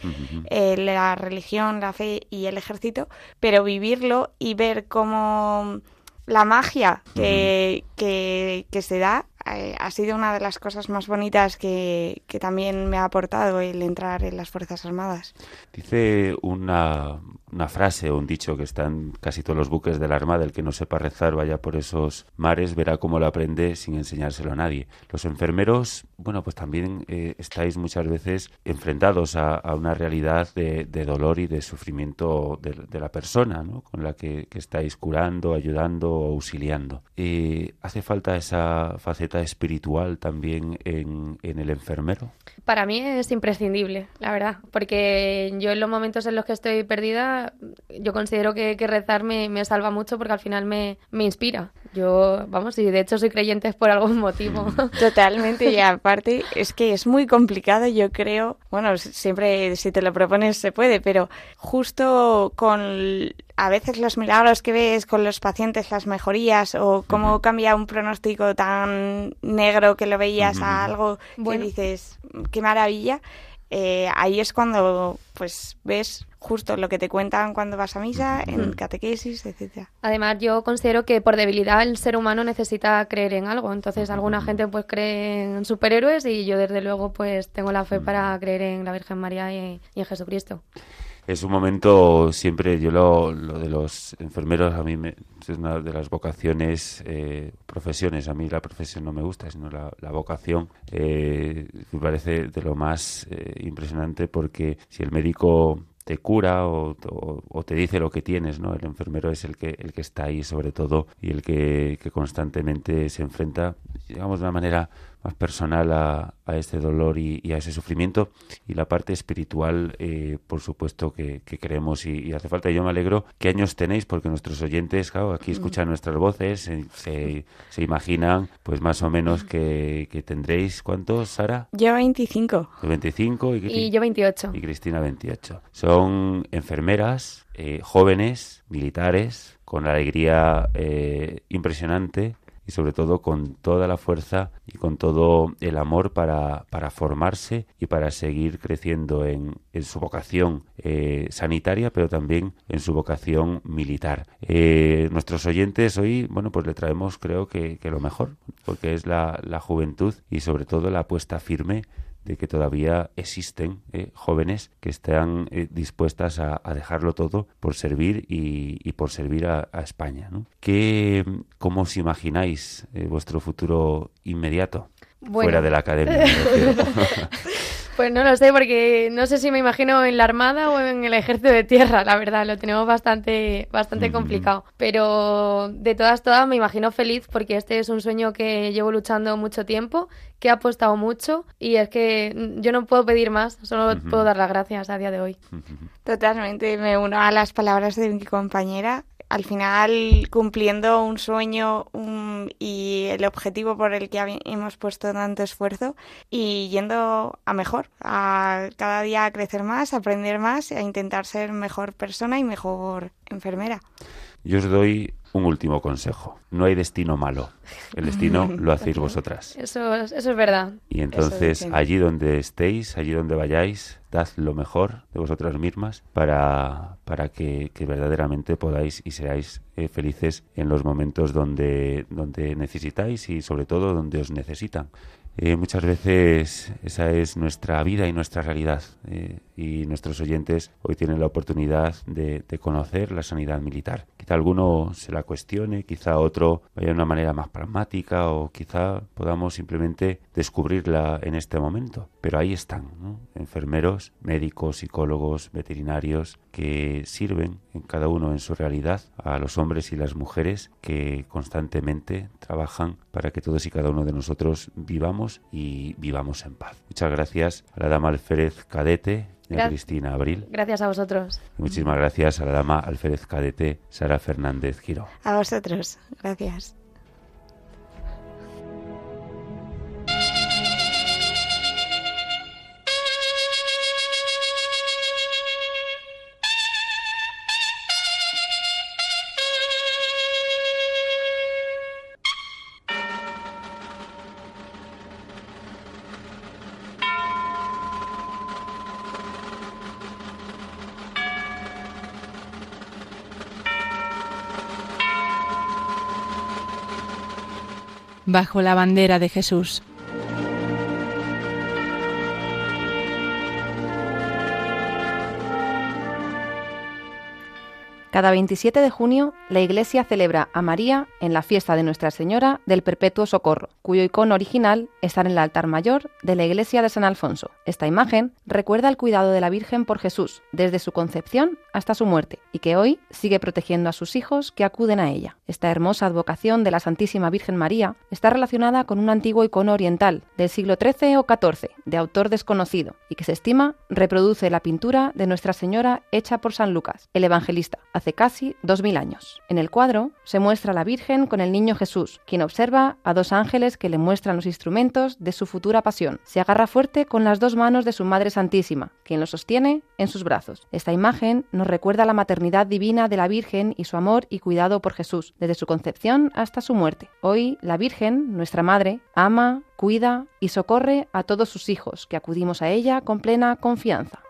eh, la religión, la fe y el ejército, pero vivirlo y ver cómo la magia que, que, que se da eh, ha sido una de las cosas más bonitas que, que, también me ha aportado el entrar en las Fuerzas Armadas. Dice una, una frase o un dicho que está en casi todos los buques de la Armada, el que no sepa rezar vaya por esos mares, verá cómo lo aprende sin enseñárselo a nadie. Los enfermeros, bueno, pues también eh, estáis muchas veces enfrentados a, una realidad de, dolor y de sufrimiento de, la persona, ¿no? Con la que, estáis curando, ayudando o auxiliando. Eh, ¿Hace falta esa faceta espiritual también en, en el enfermero? Para mí es imprescindible, la verdad, porque yo en los momentos en los que estoy perdida yo considero que, rezar me, salva mucho porque al final me, inspira. Yo, vamos, y de hecho soy creyente por algún motivo. *laughs* Totalmente, y aparte es que es muy complicado, yo creo. Bueno, siempre si te lo propones se puede, pero justo con a veces los milagros que ves con los pacientes, las mejorías o cómo cambia un pronóstico tan negro que lo veías a algo que dices, qué maravilla. Eh, ahí es cuando pues ves justo lo que te cuentan cuando vas a misa, en catequesis, etcétera. Además, yo considero que por debilidad el ser humano necesita creer en algo. Entonces, alguna gente pues cree en superhéroes y yo desde luego pues tengo la fe para creer en la Virgen María y, en Jesucristo. Es un momento siempre, yo lo, de los enfermeros a mí me, es una de las vocaciones, eh, profesiones, a mí la profesión no me gusta, sino la, vocación eh, me parece de lo más eh, impresionante porque si el médico te cura o, te dice lo que tienes, ¿no? El enfermero es el que, el que está ahí sobre todo y el que, que constantemente se enfrenta, digamos, de una manera más personal a, a este dolor y, a ese sufrimiento. Y la parte espiritual eh, por supuesto que, que queremos y, hace falta. Yo me alegro. Qué años tenéis porque nuestros oyentes claro, aquí escuchan nuestras voces se, se, imaginan pues más o menos que, que tendréis. ¿cuántos Sara? yo 25 25 y, y yo 28 y Cristina 28 son enfermeras eh, jóvenes militares con la alegría eh, impresionante y sobre todo con toda la fuerza y con todo el amor para, para formarse y para seguir creciendo en, en su vocación eh, sanitaria, pero también en su vocación militar. Eh, nuestros oyentes hoy, bueno, pues le traemos creo que, que lo mejor, porque es la, la juventud y sobre todo la apuesta firme de que todavía existen eh, jóvenes que están eh, dispuestas a, dejarlo todo por servir y, por servir a, España. ¿no? ¿Qué, ¿Cómo os imagináis eh, vuestro futuro inmediato fuera de la academia? *laughs* Pues no lo sé, porque no sé si me imagino en la Armada o en el Ejército de Tierra, la verdad, lo tenemos bastante, bastante complicado. Pero de todas, todas me imagino feliz porque este es un sueño que llevo luchando mucho tiempo, que he apostado mucho y es que yo no puedo pedir más, solo puedo dar las gracias a día de hoy. Totalmente, me uno a las palabras de mi compañera al final cumpliendo un sueño y el objetivo por el que hemos puesto tanto esfuerzo y yendo a mejor, a cada día a crecer más, a aprender más, a intentar ser mejor persona y mejor enfermera. Yo os doy un último consejo. No hay destino malo. El destino *laughs* lo hacéis vosotras. Eso, eso es verdad. Y entonces, allí donde estéis, allí donde vayáis, dad lo mejor de vosotras mismas para, para que, verdaderamente podáis y seáis eh, felices en los momentos donde, donde necesitáis y sobre todo donde os necesitan. Eh, muchas veces esa es nuestra vida y nuestra realidad eh, y nuestros oyentes hoy tienen la oportunidad de, conocer la sanidad militar. Quizá alguno se la cuestione, quizá otro vaya de una manera más pragmática o quizá podamos simplemente descubrirla en este momento. Pero ahí están, enfermeros, médicos, psicólogos, veterinarios que sirven en cada uno en su realidad a los hombres y las mujeres que constantemente trabajan para que todos y cada uno de nosotros vivamos y vivamos en paz. Muchas gracias a la dama alférez cadete, y a Cristina Abril. Gracias a vosotros. muchísimas gracias a la dama alférez cadete Sara Fernández Giro. A vosotros. Gracias. Bajo la bandera de Jesús. Cada 27 de junio, la Iglesia celebra a María en la fiesta de Nuestra Señora del Perpetuo Socorro, cuyo icono original está en el altar mayor de la Iglesia de San Alfonso. Esta imagen recuerda el cuidado de la Virgen por Jesús, desde su concepción hasta su muerte, y que hoy sigue protegiendo a sus hijos que acuden a ella. Esta hermosa advocación de la Santísima Virgen María está relacionada con un antiguo icono oriental del siglo XIII o XIV, de autor desconocido, y que se estima reproduce la pintura de Nuestra Señora hecha por San Lucas, el evangelista, hace casi dos mil años. En el cuadro se muestra a la Virgen con el niño Jesús, quien observa a dos ángeles que le muestran los instrumentos de su futura pasión. Se agarra fuerte con las dos manos de su Madre Santísima, quien lo sostiene en sus brazos. Esta imagen nos recuerda la maternidad divina de la Virgen y su amor y cuidado por Jesús, desde su concepción hasta su muerte. Hoy la Virgen, nuestra Madre, ama, cuida y socorre a todos sus hijos, que acudimos a ella con plena confianza.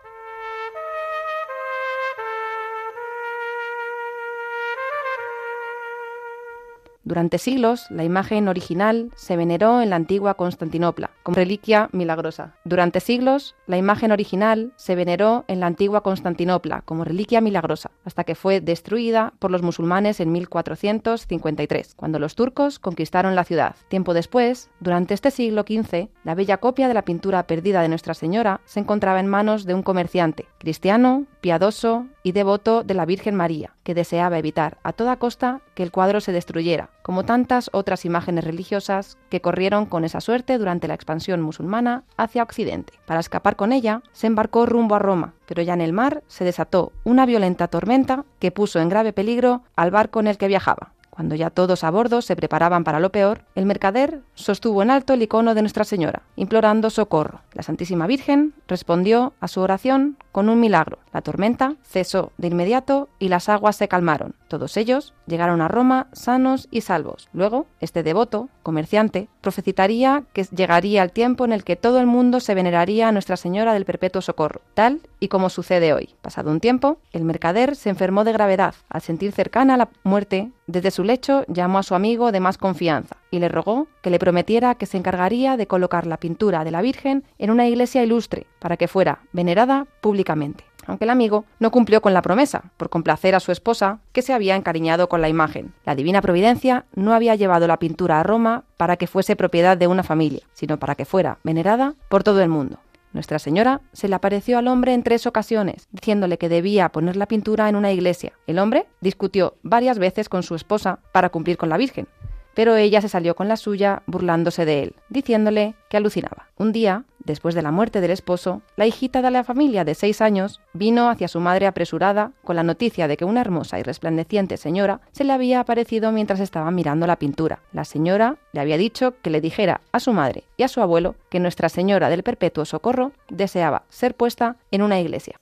Durante siglos, la imagen original se veneró en la antigua Constantinopla como reliquia milagrosa. Durante siglos, la imagen original se veneró en la antigua Constantinopla como reliquia milagrosa, hasta que fue destruida por los musulmanes en 1453, cuando los turcos conquistaron la ciudad. Tiempo después, durante este siglo XV, la bella copia de la pintura perdida de Nuestra Señora se encontraba en manos de un comerciante, cristiano, piadoso y devoto de la Virgen María, que deseaba evitar a toda costa que el cuadro se destruyera, como tantas otras imágenes religiosas que corrieron con esa suerte durante la expansión musulmana hacia Occidente. Para escapar con ella, se embarcó rumbo a Roma, pero ya en el mar se desató una violenta tormenta que puso en grave peligro al barco en el que viajaba. Cuando ya todos a bordo se preparaban para lo peor, el mercader sostuvo en alto el icono de Nuestra Señora, implorando socorro. La Santísima Virgen respondió a su oración con un milagro. La tormenta cesó de inmediato y las aguas se calmaron. Todos ellos llegaron a Roma sanos y salvos. Luego, este devoto, comerciante, profetizaría que llegaría el tiempo en el que todo el mundo se veneraría a Nuestra Señora del Perpetuo Socorro, tal y como sucede hoy. Pasado un tiempo, el mercader se enfermó de gravedad. Al sentir cercana la muerte, desde su lecho llamó a su amigo de más confianza y le rogó que le prometiera que se encargaría de colocar la pintura de la Virgen en una iglesia ilustre para que fuera venerada públicamente. Aunque el amigo no cumplió con la promesa, por complacer a su esposa, que se había encariñado con la imagen. La divina providencia no había llevado la pintura a Roma para que fuese propiedad de una familia, sino para que fuera venerada por todo el mundo. Nuestra Señora se le apareció al hombre en tres ocasiones, diciéndole que debía poner la pintura en una iglesia. El hombre discutió varias veces con su esposa para cumplir con la Virgen, pero ella se salió con la suya burlándose de él, diciéndole que alucinaba. Un día, después de la muerte del esposo, la hijita de la familia de seis años vino hacia su madre apresurada con la noticia de que una hermosa y resplandeciente señora se le había aparecido mientras estaba mirando la pintura. La señora le había dicho que le dijera a su madre y a su abuelo que Nuestra Señora del Perpetuo Socorro deseaba ser puesta en una iglesia.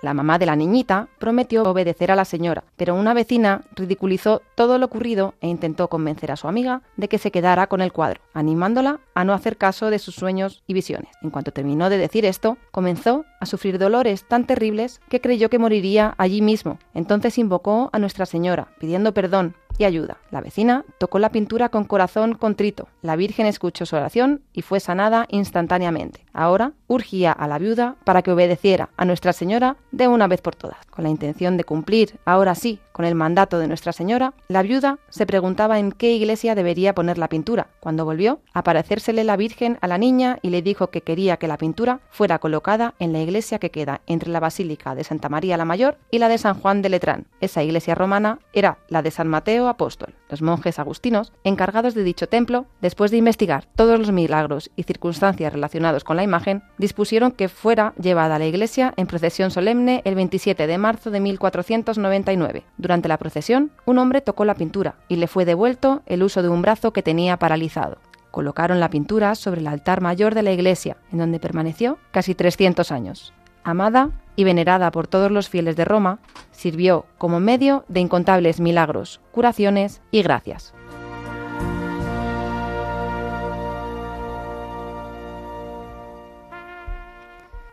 La mamá de la niñita prometió obedecer a la señora, pero una vecina ridiculizó todo lo ocurrido e intentó convencer a su amiga de que se quedara con el cuadro, animándola a no hacer caso de sus sueños y visiones. En cuanto terminó de decir esto, comenzó a sufrir dolores tan terribles que creyó que moriría allí mismo. Entonces invocó a Nuestra Señora, pidiendo perdón y ayuda. La vecina tocó la pintura con corazón contrito. La Virgen escuchó su oración y fue sanada instantáneamente. Ahora urgía a la viuda para que obedeciera a Nuestra Señora de una vez por todas. Con la intención de cumplir, ahora sí, con el mandato de Nuestra Señora, la viuda se preguntaba en qué iglesia debería poner la pintura. Cuando volvió, aparecérsele la Virgen a la niña y le dijo que quería que la pintura fuera colocada en la iglesia que queda entre la Basílica de Santa María la Mayor y la de San Juan de Letrán. Esa iglesia romana era la de San Mateo Apóstol. Los monjes agustinos, encargados de dicho templo, después de investigar todos los milagros y circunstancias relacionados con la imagen, dispusieron que fuera llevada a la iglesia en procesión solemne el 27 de marzo de 1499. Durante la procesión, un hombre tocó la pintura y le fue devuelto el uso de un brazo que tenía paralizado. Colocaron la pintura sobre el altar mayor de la iglesia, en donde permaneció casi 300 años. Amada y venerada por todos los fieles de Roma, sirvió como medio de incontables milagros, curaciones y gracias.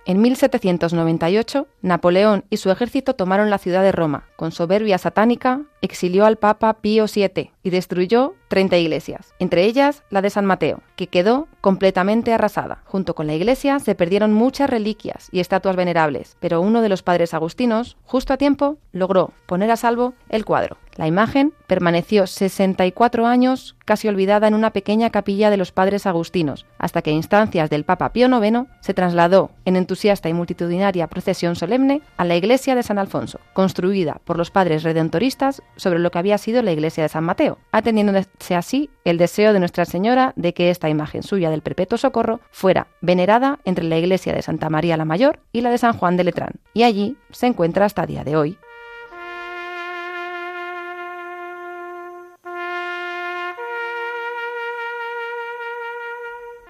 En 1798, Napoleón y su ejército tomaron la ciudad de Roma. Con soberbia satánica, exilió al Papa Pío VII y destruyó 30 iglesias, entre ellas la de San Mateo, que quedó completamente arrasada. Junto con la iglesia se perdieron muchas reliquias y estatuas venerables, pero uno de los padres agustinos, justo a tiempo, logró poner a salvo el cuadro. La imagen permaneció 64 años casi olvidada en una pequeña capilla de los padres agustinos, hasta que instancias del Papa Pío IX se trasladó en entusiasta y multitudinaria procesión solemne a la iglesia de San Alfonso, construida por los padres redentoristas sobre lo que había sido la iglesia de San Mateo, atendiéndose así el deseo de Nuestra Señora de que esta imagen suya del Perpetuo Socorro fuera venerada entre la iglesia de Santa María la Mayor y la de San Juan de Letrán, y allí se encuentra hasta día de hoy.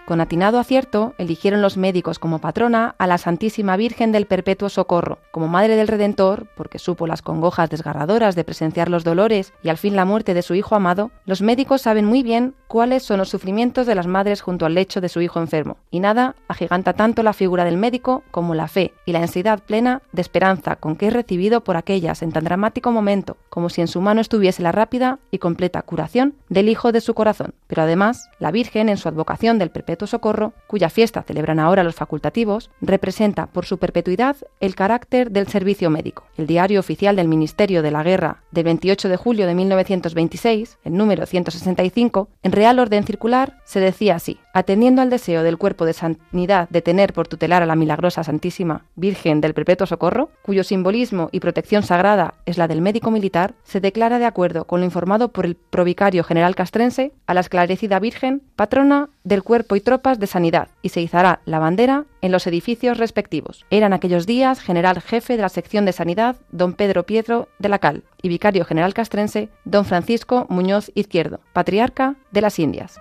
Con atinado acierto, eligieron los médicos como patrona a la Santísima Virgen del Perpetuo Socorro, como Madre del Redentor, porque supo las congojas desgarradoras de presenciar los dolores y al fin la muerte de su hijo amado, los médicos saben muy bien cuáles son los sufrimientos de las madres junto al lecho de su hijo enfermo, y nada agiganta tanto la figura del médico como la fe y la ansiedad plena de esperanza con que es recibido por aquellas en tan dramático momento, como si en su mano estuviese la rápida y completa curación del hijo de su corazón. Pero además, la Virgen, en su advocación del Perpetuo Socorro, cuya fiesta celebran ahora los facultativos, representa por su perpetuidad el carácter del servicio médico. El diario oficial del Ministerio de la Guerra del 28 de julio de 1926, el número 165, en real orden circular, se decía así: atendiendo al deseo del cuerpo de sanidad de tener por tutelar a la milagrosa Santísima Virgen del Perpetuo Socorro, cuyo simbolismo y protección sagrada es la del médico militar, se declara de acuerdo con lo informado por el provicario general castrense a la esclarecida Virgen, patrona del cuerpo y tropas de sanidad, y se izará la bandera en los edificios respectivos. Eran aquellos días general jefe de la sección de sanidad don Pedro Pietro de la Cal y vicario general castrense don Francisco Muñoz Izquierdo, patriarca de las Indias.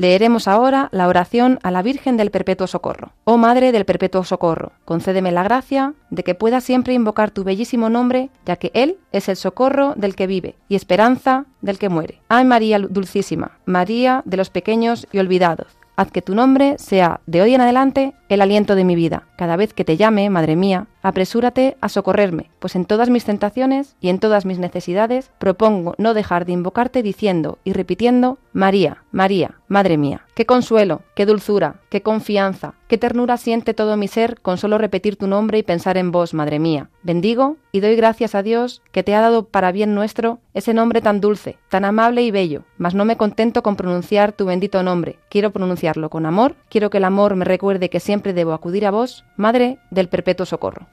Leeremos ahora la oración a la Virgen del Perpetuo Socorro. Oh Madre del Perpetuo Socorro, concédeme la gracia de que pueda siempre invocar tu bellísimo nombre, ya que Él es el socorro del que vive y esperanza del que muere. Ay María Dulcísima, María de los pequeños y olvidados. Haz que tu nombre sea de hoy en adelante el aliento de mi vida. Cada vez que te llame, Madre mía, apresúrate a socorrerme, pues en todas mis tentaciones y en todas mis necesidades propongo no dejar de invocarte diciendo y repitiendo, María, María, Madre mía, qué consuelo, qué dulzura, qué confianza, qué ternura siente todo mi ser con solo repetir tu nombre y pensar en vos, Madre mía. Bendigo y doy gracias a Dios que te ha dado para bien nuestro ese nombre tan dulce, tan amable y bello, mas no me contento con pronunciar tu bendito nombre, quiero pronunciarlo con amor, quiero que el amor me recuerde que siempre debo acudir a vos, Madre del Perpetuo Socorro.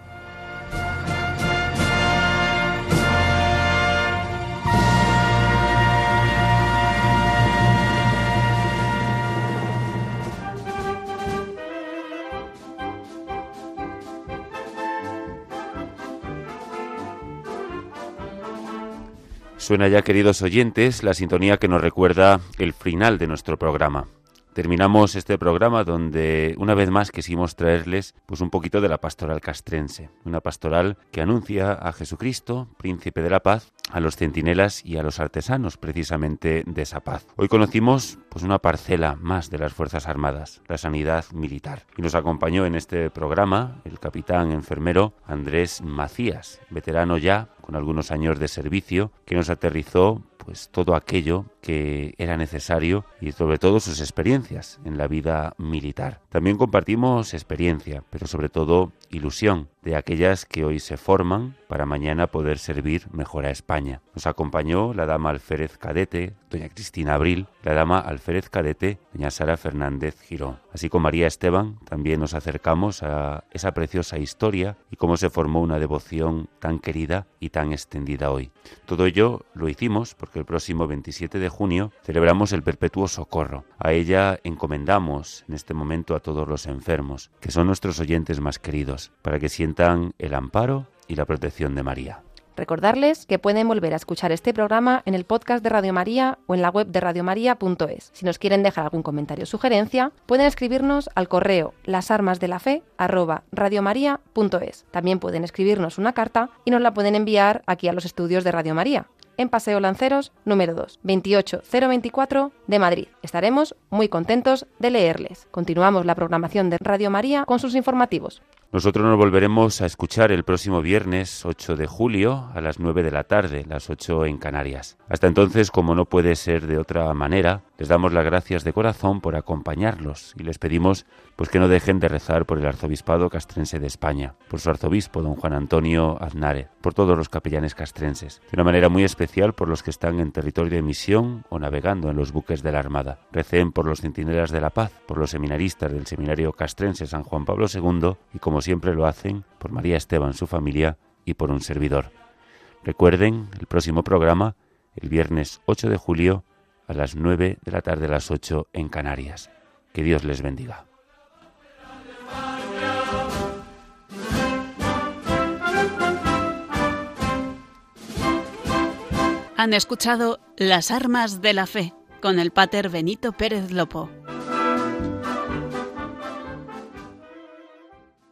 Suena ya, queridos oyentes, la sintonía que nos recuerda el final de nuestro programa. Terminamos este programa donde una vez más quisimos traerles pues un poquito de la pastoral castrense, una pastoral que anuncia a Jesucristo, príncipe de la paz, a los centinelas y a los artesanos precisamente de esa paz. Hoy conocimos pues una parcela más de las Fuerzas Armadas, la sanidad militar. Y nos acompañó en este programa el capitán enfermero Andrés Macías, veterano ya con algunos años de servicio, que nos aterrizó pues todo aquello que era necesario y sobre todo sus experiencias en la vida militar. También compartimos experiencia, pero sobre todo ilusión de aquellas que hoy se forman para mañana poder servir mejor a España. Nos acompañó la dama alférez cadete, doña Cristina Abril, la dama alférez cadete, doña Sara Fernández Girón. Así como María Esteban, también nos acercamos a esa preciosa historia y cómo se formó una devoción tan querida y tan extendida hoy. Todo ello lo hicimos porque el próximo 27 de junio celebramos el Perpetuo Socorro. A ella encomendamos en este momento a todos los enfermos, que son nuestros oyentes más queridos, para que sientan el amparo y la protección de María. Recordarles que pueden volver a escuchar este programa en el podcast de Radio María o en la web de radiomaria.es. Si nos quieren dejar algún comentario o sugerencia, pueden escribirnos al correo lasarmasdelafe@radiomaria.es. También pueden escribirnos una carta y nos la pueden enviar aquí a los estudios de Radio María en Paseo Lanceros número 2, 28024 de Madrid. Estaremos muy contentos de leerles. Continuamos la programación de Radio María con sus informativos. Nosotros nos volveremos a escuchar el próximo viernes 8 de julio a las 9 de la tarde, las 8 en Canarias. Hasta entonces, como no puede ser de otra manera, les damos las gracias de corazón por acompañarlos y les pedimos pues que no dejen de rezar por el arzobispado castrense de España, por su arzobispo don Juan Antonio Aznare, por todos los capellanes castrenses, de una manera muy especial por los que están en territorio de misión o navegando en los buques de la Armada. Recen por los centinelas de la paz, por los seminaristas del Seminario Castrense San Juan Pablo II y como siempre lo hacen por María Esteban, su familia y por un servidor. Recuerden el próximo programa el viernes 8 de julio a las 9 de la tarde a las 8 en Canarias. Que Dios les bendiga. Han escuchado Las Armas de la Fe con el Pater Benito Pérez Lopo.